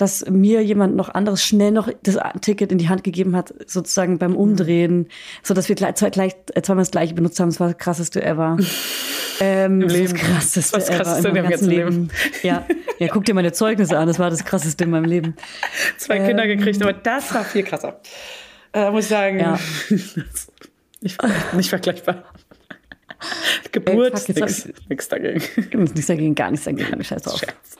dass mir jemand noch anderes schnell noch das Ticket in die Hand gegeben hat, sozusagen beim Umdrehen, so dass wir gleich, zwei, gleich, äh, zweimal das gleiche benutzt haben. Das war das krasseste ever. Ähm, das Leben. Das krasseste, Das krasseste ever in meinem ganzen ganzen Leben. Ja. ja, guck dir meine Zeugnisse an. Das war das krasseste in meinem Leben. zwei Kinder gekriegt, aber das war viel krasser. Äh, muss ich sagen, Ja. nicht, nicht vergleichbar. Geburt, hab nix, nix dagegen. Nichts dagegen, gar nichts dagegen. Scheiß drauf. Scherz.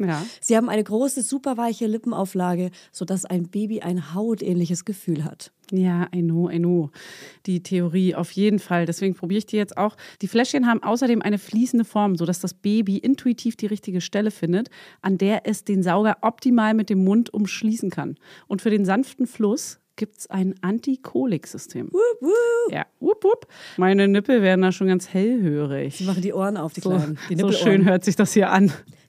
Ja. Sie haben eine große, super weiche Lippenauflage, sodass ein Baby ein hautähnliches Gefühl hat. Ja, I know, I know. Die Theorie auf jeden Fall. Deswegen probiere ich die jetzt auch. Die Fläschchen haben außerdem eine fließende Form, sodass das Baby intuitiv die richtige Stelle findet, an der es den Sauger optimal mit dem Mund umschließen kann. Und für den sanften Fluss gibt es ein Antikolik-System. Ja, wup, wup. Meine Nippel werden da schon ganz hellhörig. Sie machen die Ohren auf, die So, Kleinen. Die so schön hört sich das hier an.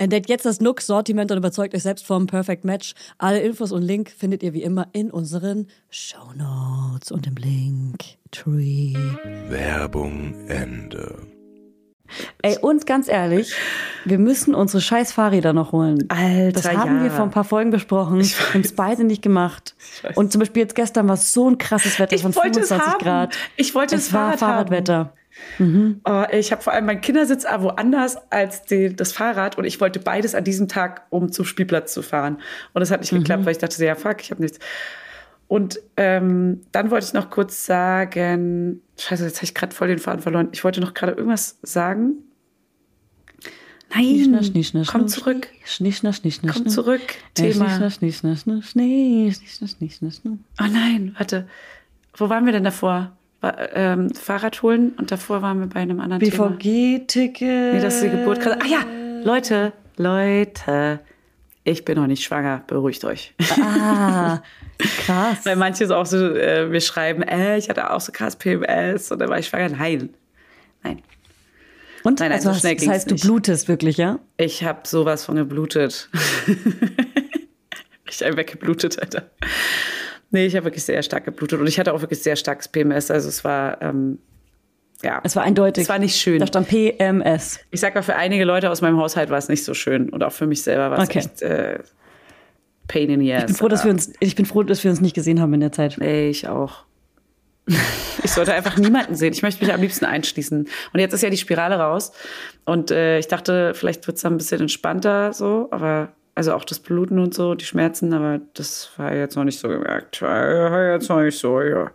entdeckt jetzt das Nook-Sortiment und überzeugt euch selbst vom Perfect Match. Alle Infos und Link findet ihr wie immer in unseren Shownotes und im Link Tree. Werbung Ende. Ey, und ganz ehrlich, wir müssen unsere scheiß Fahrräder noch holen. Alter, Das haben ja. wir vor ein paar Folgen besprochen. Wir haben es beide nicht gemacht. Und zum Beispiel jetzt gestern war es so ein krasses Wetter Ich von wollte es 25 haben. Grad. Ich wollte es das war Fahrrad haben. Fahrradwetter. Oh, ich habe vor allem meinen Kindersitz woanders als die, das Fahrrad und ich wollte beides an diesem Tag, um zum Spielplatz zu fahren. Und das hat nicht geklappt, weil ich dachte, ja, fuck, ich habe nichts. Und ähm, dann wollte ich noch kurz sagen, scheiße, jetzt habe ich gerade voll den Faden verloren. Ich wollte noch gerade irgendwas sagen. Nein, komm zurück, komm zurück, Äh, Thema. Oh nein, warte, wo waren wir denn davor? Ähm, Fahrrad holen und davor waren wir bei einem anderen. BVG-Ticket. Nee, das ist die Geburt. Ah ja, Leute, Leute, ich bin noch nicht schwanger, beruhigt euch. Ah, krass. Weil manche so auch so äh, mir schreiben, äh, ich hatte auch so krass PMS und dann war ich schwanger. Nein, nein. Und Nein, nein, also so hast- schnell das ging's heißt, du nicht. blutest wirklich, ja? Ich habe sowas von geblutet. ich habe weggeblutet, Alter. Nee, ich habe wirklich sehr stark geblutet und ich hatte auch wirklich sehr starkes PMS. Also es war, ähm, ja. Es war eindeutig. Es war nicht schön. Da stand PMS. Ich sag mal, für einige Leute aus meinem Haushalt war es nicht so schön und auch für mich selber war es Okay. echt äh, pain in the ass. Ich bin froh, dass wir uns, ich bin froh, dass wir uns nicht gesehen haben in der Zeit. Nee, ich auch. Ich sollte einfach niemanden sehen. Ich möchte mich am liebsten einschließen. Und jetzt ist ja die Spirale raus. Und äh, ich dachte, vielleicht wird es dann ein bisschen entspannter so, aber also auch das Bluten und so, die Schmerzen, aber das war jetzt noch nicht so gemerkt. War jetzt noch nicht so, ja.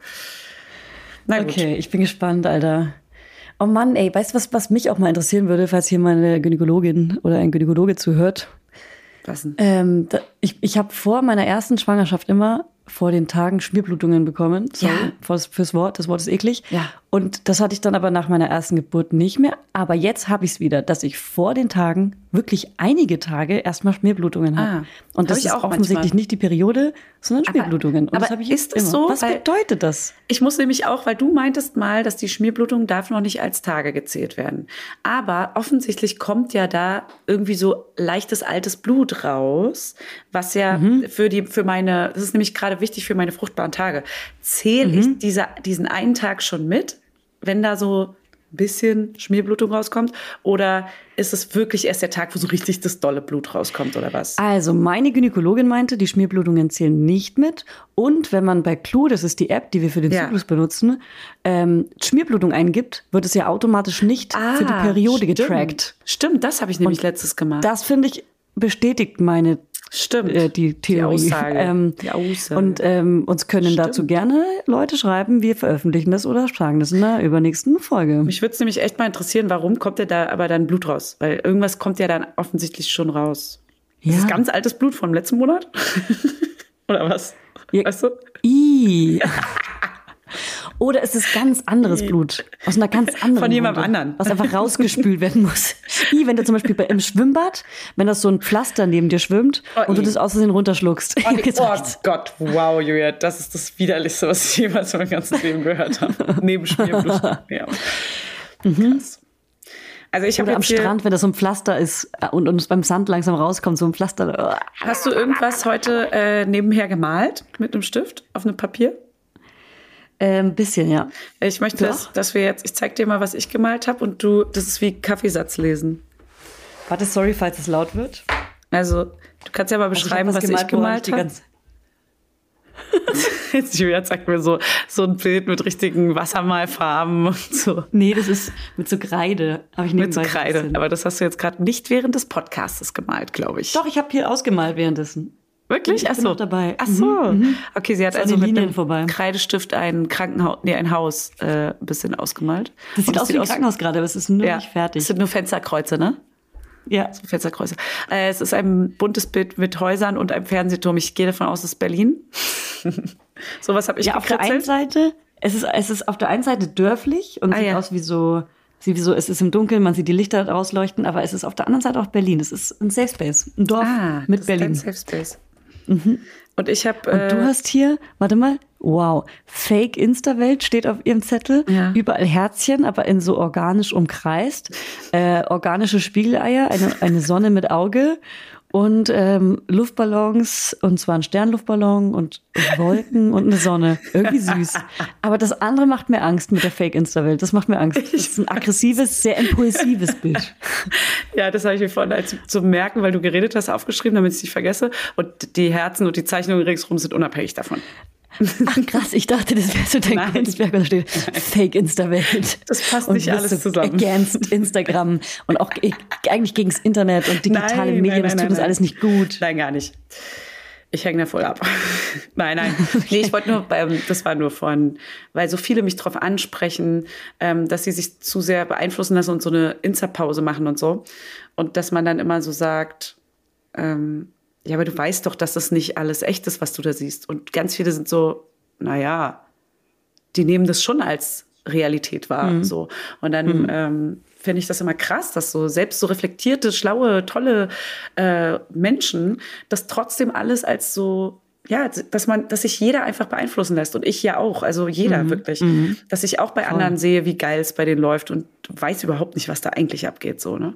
Na gut. Okay, ich bin gespannt, Alter. Oh Mann, ey, weißt du, was, was mich auch mal interessieren würde, falls hier meine Gynäkologin oder ein Gynäkologe zuhört? Was denn? Ähm, da, ich ich habe vor meiner ersten Schwangerschaft immer vor den Tagen Schmierblutungen bekommen. Sorry Ja. fürs, fürs Wort, das Wort ist eklig. Ja. Und das hatte ich dann aber nach meiner ersten Geburt nicht mehr. Aber jetzt habe ich es wieder, dass ich vor den Tagen wirklich einige Tage erstmal Schmierblutungen habe. Ah, und hab das ich ist auch offensichtlich manchmal. nicht die Periode, sondern Schmierblutungen. Und aber ich ist es so? Was bedeutet das? Ich muss nämlich auch, weil du meintest mal, dass die Schmierblutung darf noch nicht als Tage gezählt werden. Aber offensichtlich kommt ja da irgendwie so leichtes altes Blut raus, was ja für die, für meine, das ist nämlich gerade wichtig für meine fruchtbaren Tage. Zähle ich dieser, diesen einen Tag schon mit, wenn da so ein bisschen Schmierblutung rauskommt? Oder ist es wirklich erst der Tag, wo so richtig das dolle Blut rauskommt oder was? Also meine Gynäkologin meinte, die Schmierblutungen zählen nicht mit. Und wenn man bei Clue, das ist die App, die wir für den Ja. Zyklus benutzen, ähm, Schmierblutung eingibt, wird es ja automatisch nicht für die Periode Ah, stimmt. getrackt. Stimmt, das habe ich nämlich letztes gemacht. Das finde ich bestätigt meine Stimmt. äh, die Theorie. Die Aussage. Ähm, die Aussage. Und ähm, uns können dazu Stimmt. gerne Leute schreiben, wir veröffentlichen das oder sagen das in der übernächsten Folge. Mich würde es nämlich echt mal interessieren, warum kommt ja da aber dann Blut raus? Weil irgendwas kommt ja dann offensichtlich schon raus. Ja. Ist das ganz altes Blut vom letzten Monat? Oder was? Ja. Weißt du? I. Oder es ist ganz anderes Blut. Aus einer ganz anderen Von jemandem Wunde, anderen. Was einfach rausgespült werden muss. I, wenn du zum Beispiel bei, im Schwimmbad, wenn das so ein Pflaster neben dir schwimmt Oh, und du das aus Versehen runterschluckst. Oh, oh. Gott, wow, Julia, das ist das Widerlichste, was ich jemals in meinem ganzen Leben gehört habe. Neben Schmierblut. Ja. Krass. Also ich Oder am Strand, wenn das so ein Pflaster ist äh, und uns beim Sand langsam rauskommt, so ein Pflaster. Hast du irgendwas heute äh, nebenher gemalt mit einem Stift auf einem Papier? Ein bisschen, ja. Ich möchte, dass, dass wir jetzt, ich zeig dir mal, was ich gemalt habe und du, das ist wie Kaffeesatz lesen. Warte, sorry, falls es laut wird. Also, du kannst ja mal Also ich beschreiben, was, ich gemalt habe. Jetzt Julia zeigt mir so, so ein Bild mit richtigen Wassermalfarben und so. Nee, das ist mit so Kreide. Hab ich Mit so Kreide. Aber das hast du jetzt gerade nicht während des Podcasts gemalt, glaube ich. Doch, ich habe hier ausgemalt währenddessen. Wirklich? Ich Ach bin so. dabei. Ach so. Okay, sie hat So also mit Linien einem vorbei. Kreidestift ein Krankenhaus, nee, ein Haus äh, ein bisschen ausgemalt. Das sieht Und aus wie ein Krankenhaus gerade, aber es ist nur ja, nicht fertig. Es sind nur Fensterkreuze, ne? ja. Fensterkreuze. Äh, es ist ein buntes Bild mit Häusern und einem Fernsehturm. Ich gehe davon aus, es ist Berlin. Sowas habe ich ja, auf der einen gekritzelt. Seite, es ist, es ist auf der einen Seite dörflich und Ah, sieht ja. aus wie so, sieht wie so, es ist im Dunkeln, man sieht die Lichter rausleuchten, aber es ist auf der anderen Seite auch Berlin. Es ist ein Safe Space, ein Dorf Ah, mit das Berlin. Ist dein Safe Space. Und ich habe. Und Äh, du hast hier, warte mal, wow, Fake Insta-Welt steht auf ihrem Zettel. Ja. Überall Herzchen, aber in so organisch umkreist. Äh, organische Spiegeleier, eine, eine Sonne mit Auge und ähm, Luftballons, und zwar ein Sternluftballon und Wolken und eine Sonne. Irgendwie süß. Aber das andere macht mir Angst mit der Fake Insta-Welt. Das macht mir Angst. Das ist ein aggressives, sehr impulsives Bild. Ja, das habe ich mir vorhin als zu merken, weil du geredet hast, aufgeschrieben, damit ich es nicht vergesse. Und die Herzen und die Zeichnungen ringsherum sind unabhängig davon. Ach krass, ich dachte, das wäre so dein Nein. Kunstwerk, da steht Fake Insta-Welt. Das passt und nicht alles so zusammen. Against Instagram und auch ge- eigentlich gegens Internet und digitale Nein, Medien, nein, das tut uns alles nicht gut. Nein, gar nicht. Ich hänge da voll ab. nein, nein. Nee, ich wollte nur, das war nur von, weil so viele mich darauf ansprechen, ähm, dass sie sich zu sehr beeinflussen lassen und so eine Insta-Pause machen und so. Und dass man dann immer so sagt, ähm, ja, aber du weißt doch, dass das nicht alles echt ist, was du da siehst. Und ganz viele sind so, naja, die nehmen das schon als Realität wahr. So. Und dann ähm, finde ich das immer krass, dass so selbst so reflektierte, schlaue, tolle äh, Menschen das trotzdem alles als so ja, dass man, dass sich jeder einfach beeinflussen lässt und ich ja auch, also jeder wirklich, dass ich auch bei anderen sehe, wie geil es bei denen läuft und weiß überhaupt nicht, was da eigentlich abgeht, so ne?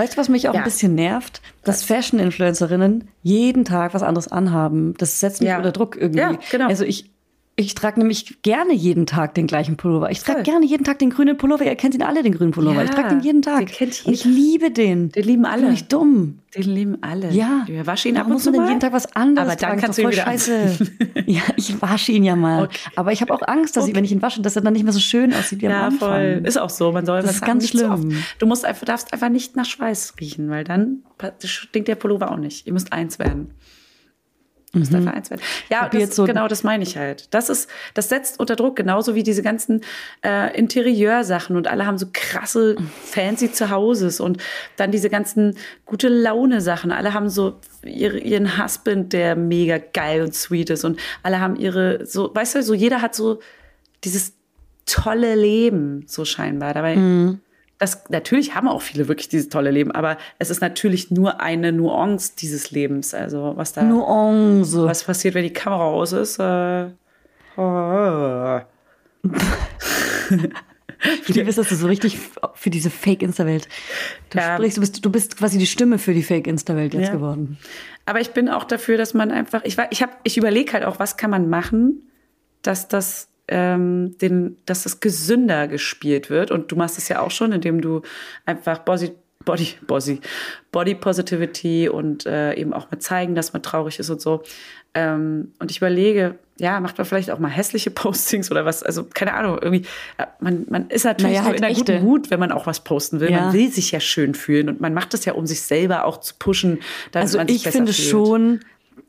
Weißt du, was mich auch Ja. ein bisschen nervt? Dass Fashion-Influencerinnen jeden Tag was anderes anhaben. Das setzt mich Ja. unter Druck irgendwie. Ja, genau. Also ich, Ich trage nämlich gerne jeden Tag den gleichen Pullover. Ich trage gerne jeden Tag den grünen Pullover. Ihr kennt ihn alle, den grünen Pullover. Ja, ich trage den jeden Tag. den kennt Und ich liebe den. Den lieben alle. Bin ich dumm. Den lieben alle. Ja. Wir waschen ihn ab und muss zu mal. jeden Tag was anderes Aber dann tragen? kannst du voll scheiße. ja, ich wasche ihn ja mal. Okay. Aber ich habe auch Angst, dass ich, wenn ich ihn wasche, dass er dann nicht mehr so schön aussieht wie am Ja, Anfang. voll. Ist auch so. Man soll Das ist ganz nicht schlimm. Du musst einfach, darfst einfach nicht nach Schweiß riechen, weil dann stinkt der Pullover auch nicht. Ihr müsst eins werden. Müsst einfach eins werden. Ja, das, so- genau, das meine ich halt. Das ist, das setzt unter Druck, genauso wie diese ganzen äh, Interieursachen und alle haben so krasse fancy Zuhauses und dann diese ganzen gute Laune Sachen. Alle haben so ihre, ihren Husband, der mega geil und sweet ist und alle haben ihre so, weißt du, so jeder hat so dieses tolle Leben so scheinbar. Dabei Mhm. Das natürlich haben auch viele wirklich dieses tolle Leben, aber es ist natürlich nur eine Nuance dieses Lebens. Also was da Nuance. was passiert, wenn die Kamera aus ist. Äh, oh. Es, dass du so richtig für diese Fake-Insta-Welt. Du Ja. sprichst, du bist, du bist quasi die Stimme für die Fake-Insta-Welt jetzt Ja. geworden. Aber ich bin auch dafür, dass man einfach, ich, ich, hab- ich überlege halt auch, was kann man machen, dass das, ähm, den, dass das gesünder gespielt wird. Und du machst es ja auch schon, indem du einfach Body, Body, Body, Body Positivity und äh, eben auch mal zeigen, dass man traurig ist und so. Ähm, und ich überlege, ja, macht man vielleicht auch mal hässliche Postings oder was? Also keine Ahnung, irgendwie, äh, man, man ist natürlich Naja, so halt in einer echte. guten Mut, wenn man auch was posten will. Ja. Man will sich ja schön fühlen und man macht das ja, um sich selber auch zu pushen, damit Also man sich ich besser finde fühlt. schon,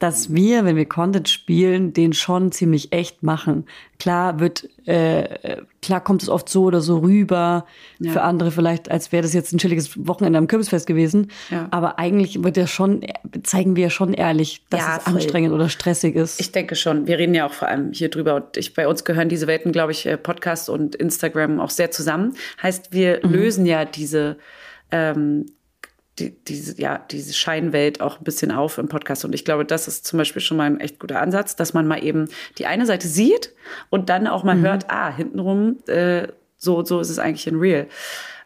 dass wir, wenn wir Content spielen, den schon ziemlich echt machen. Klar wird, äh, klar kommt es oft so oder so rüber. Ja. Für andere vielleicht, als wäre das jetzt ein chilliges Wochenende am Kürbisfest gewesen. Ja. Aber eigentlich wird ja schon, zeigen wir ja schon ehrlich, dass Ja, es voll. anstrengend oder stressig ist. Ich denke schon. Wir reden ja auch vor allem hier drüber. Und ich, bei uns gehören diese Welten, glaube ich, äh, Podcast und Instagram auch sehr zusammen. Heißt, wir Mhm. lösen ja diese, ähm, die, diese, ja, diese Scheinwelt auch ein bisschen auf im Podcast. Und ich glaube, das ist zum Beispiel schon mal ein echt guter Ansatz, dass man mal eben die eine Seite sieht und dann auch mal hört, ah, hintenrum, äh, so, so ist es eigentlich in real.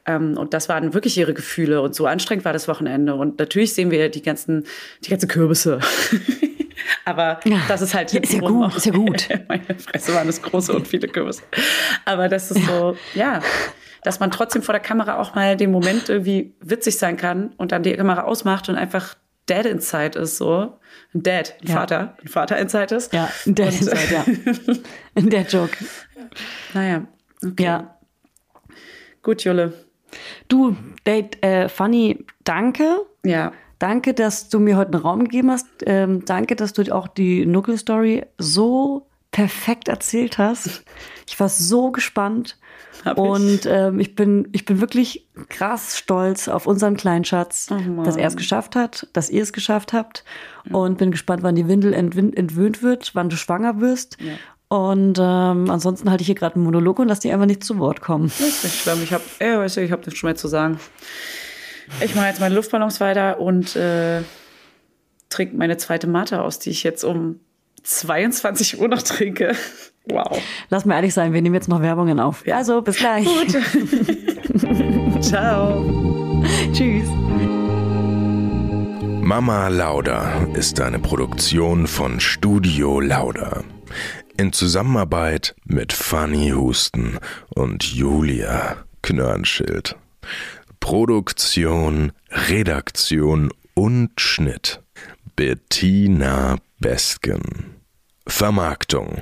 Ähm, und das waren wirklich ihre Gefühle. Und so anstrengend war das Wochenende. Und natürlich sehen wir die ganzen, die ganzen Kürbisse. Aber Ja. das ist halt Ja, ist ja hintenrum gut, ist ja gut. Meine Fresse waren das große und viele Kürbisse. Aber das ist so, ja, dass man trotzdem vor der Kamera auch mal den Moment irgendwie witzig sein kann und dann die Kamera ausmacht und einfach Dad inside ist, so. Ein Dad, ein Ja. Vater, ein Vater inside ist. ja, der, Und- Inside, ja. der Joke. Naja, okay. Ja. Gut, Julle. Du, Date, äh, Funny, danke. Ja. Danke, dass du mir heute einen Raum gegeben hast. Ähm, danke, dass du auch die Nuckel-Story so perfekt erzählt hast. Ich war so gespannt. Hab ich. und ähm, ich, bin, ich bin wirklich krass stolz auf unseren kleinen Schatz, Mann. dass er es geschafft hat, dass ihr es geschafft habt. Und bin gespannt, wann die Windel entwöhnt wird, wann du schwanger wirst. Ja. Und ähm, ansonsten halte ich hier gerade einen Monolog und lass die einfach nicht zu Wort kommen. Das ist nicht schlimm. Ich habe, äh, weißt du, ich habe nichts mehr zu sagen. Ich mache jetzt meine Luftballons weiter und äh, trinke meine zweite Mate aus, die ich jetzt um 22 Uhr noch trinke. Wow. Lass mal ehrlich sein, wir nehmen jetzt noch Werbungen auf. Also, bis gleich. Ciao. Tschüss. Mama Lauda ist eine Produktion von Studio Lauda. In Zusammenarbeit mit Fanny Husten und Julia Knörnschild. Produktion, Redaktion und Schnitt Bettina Besken. Vermarktung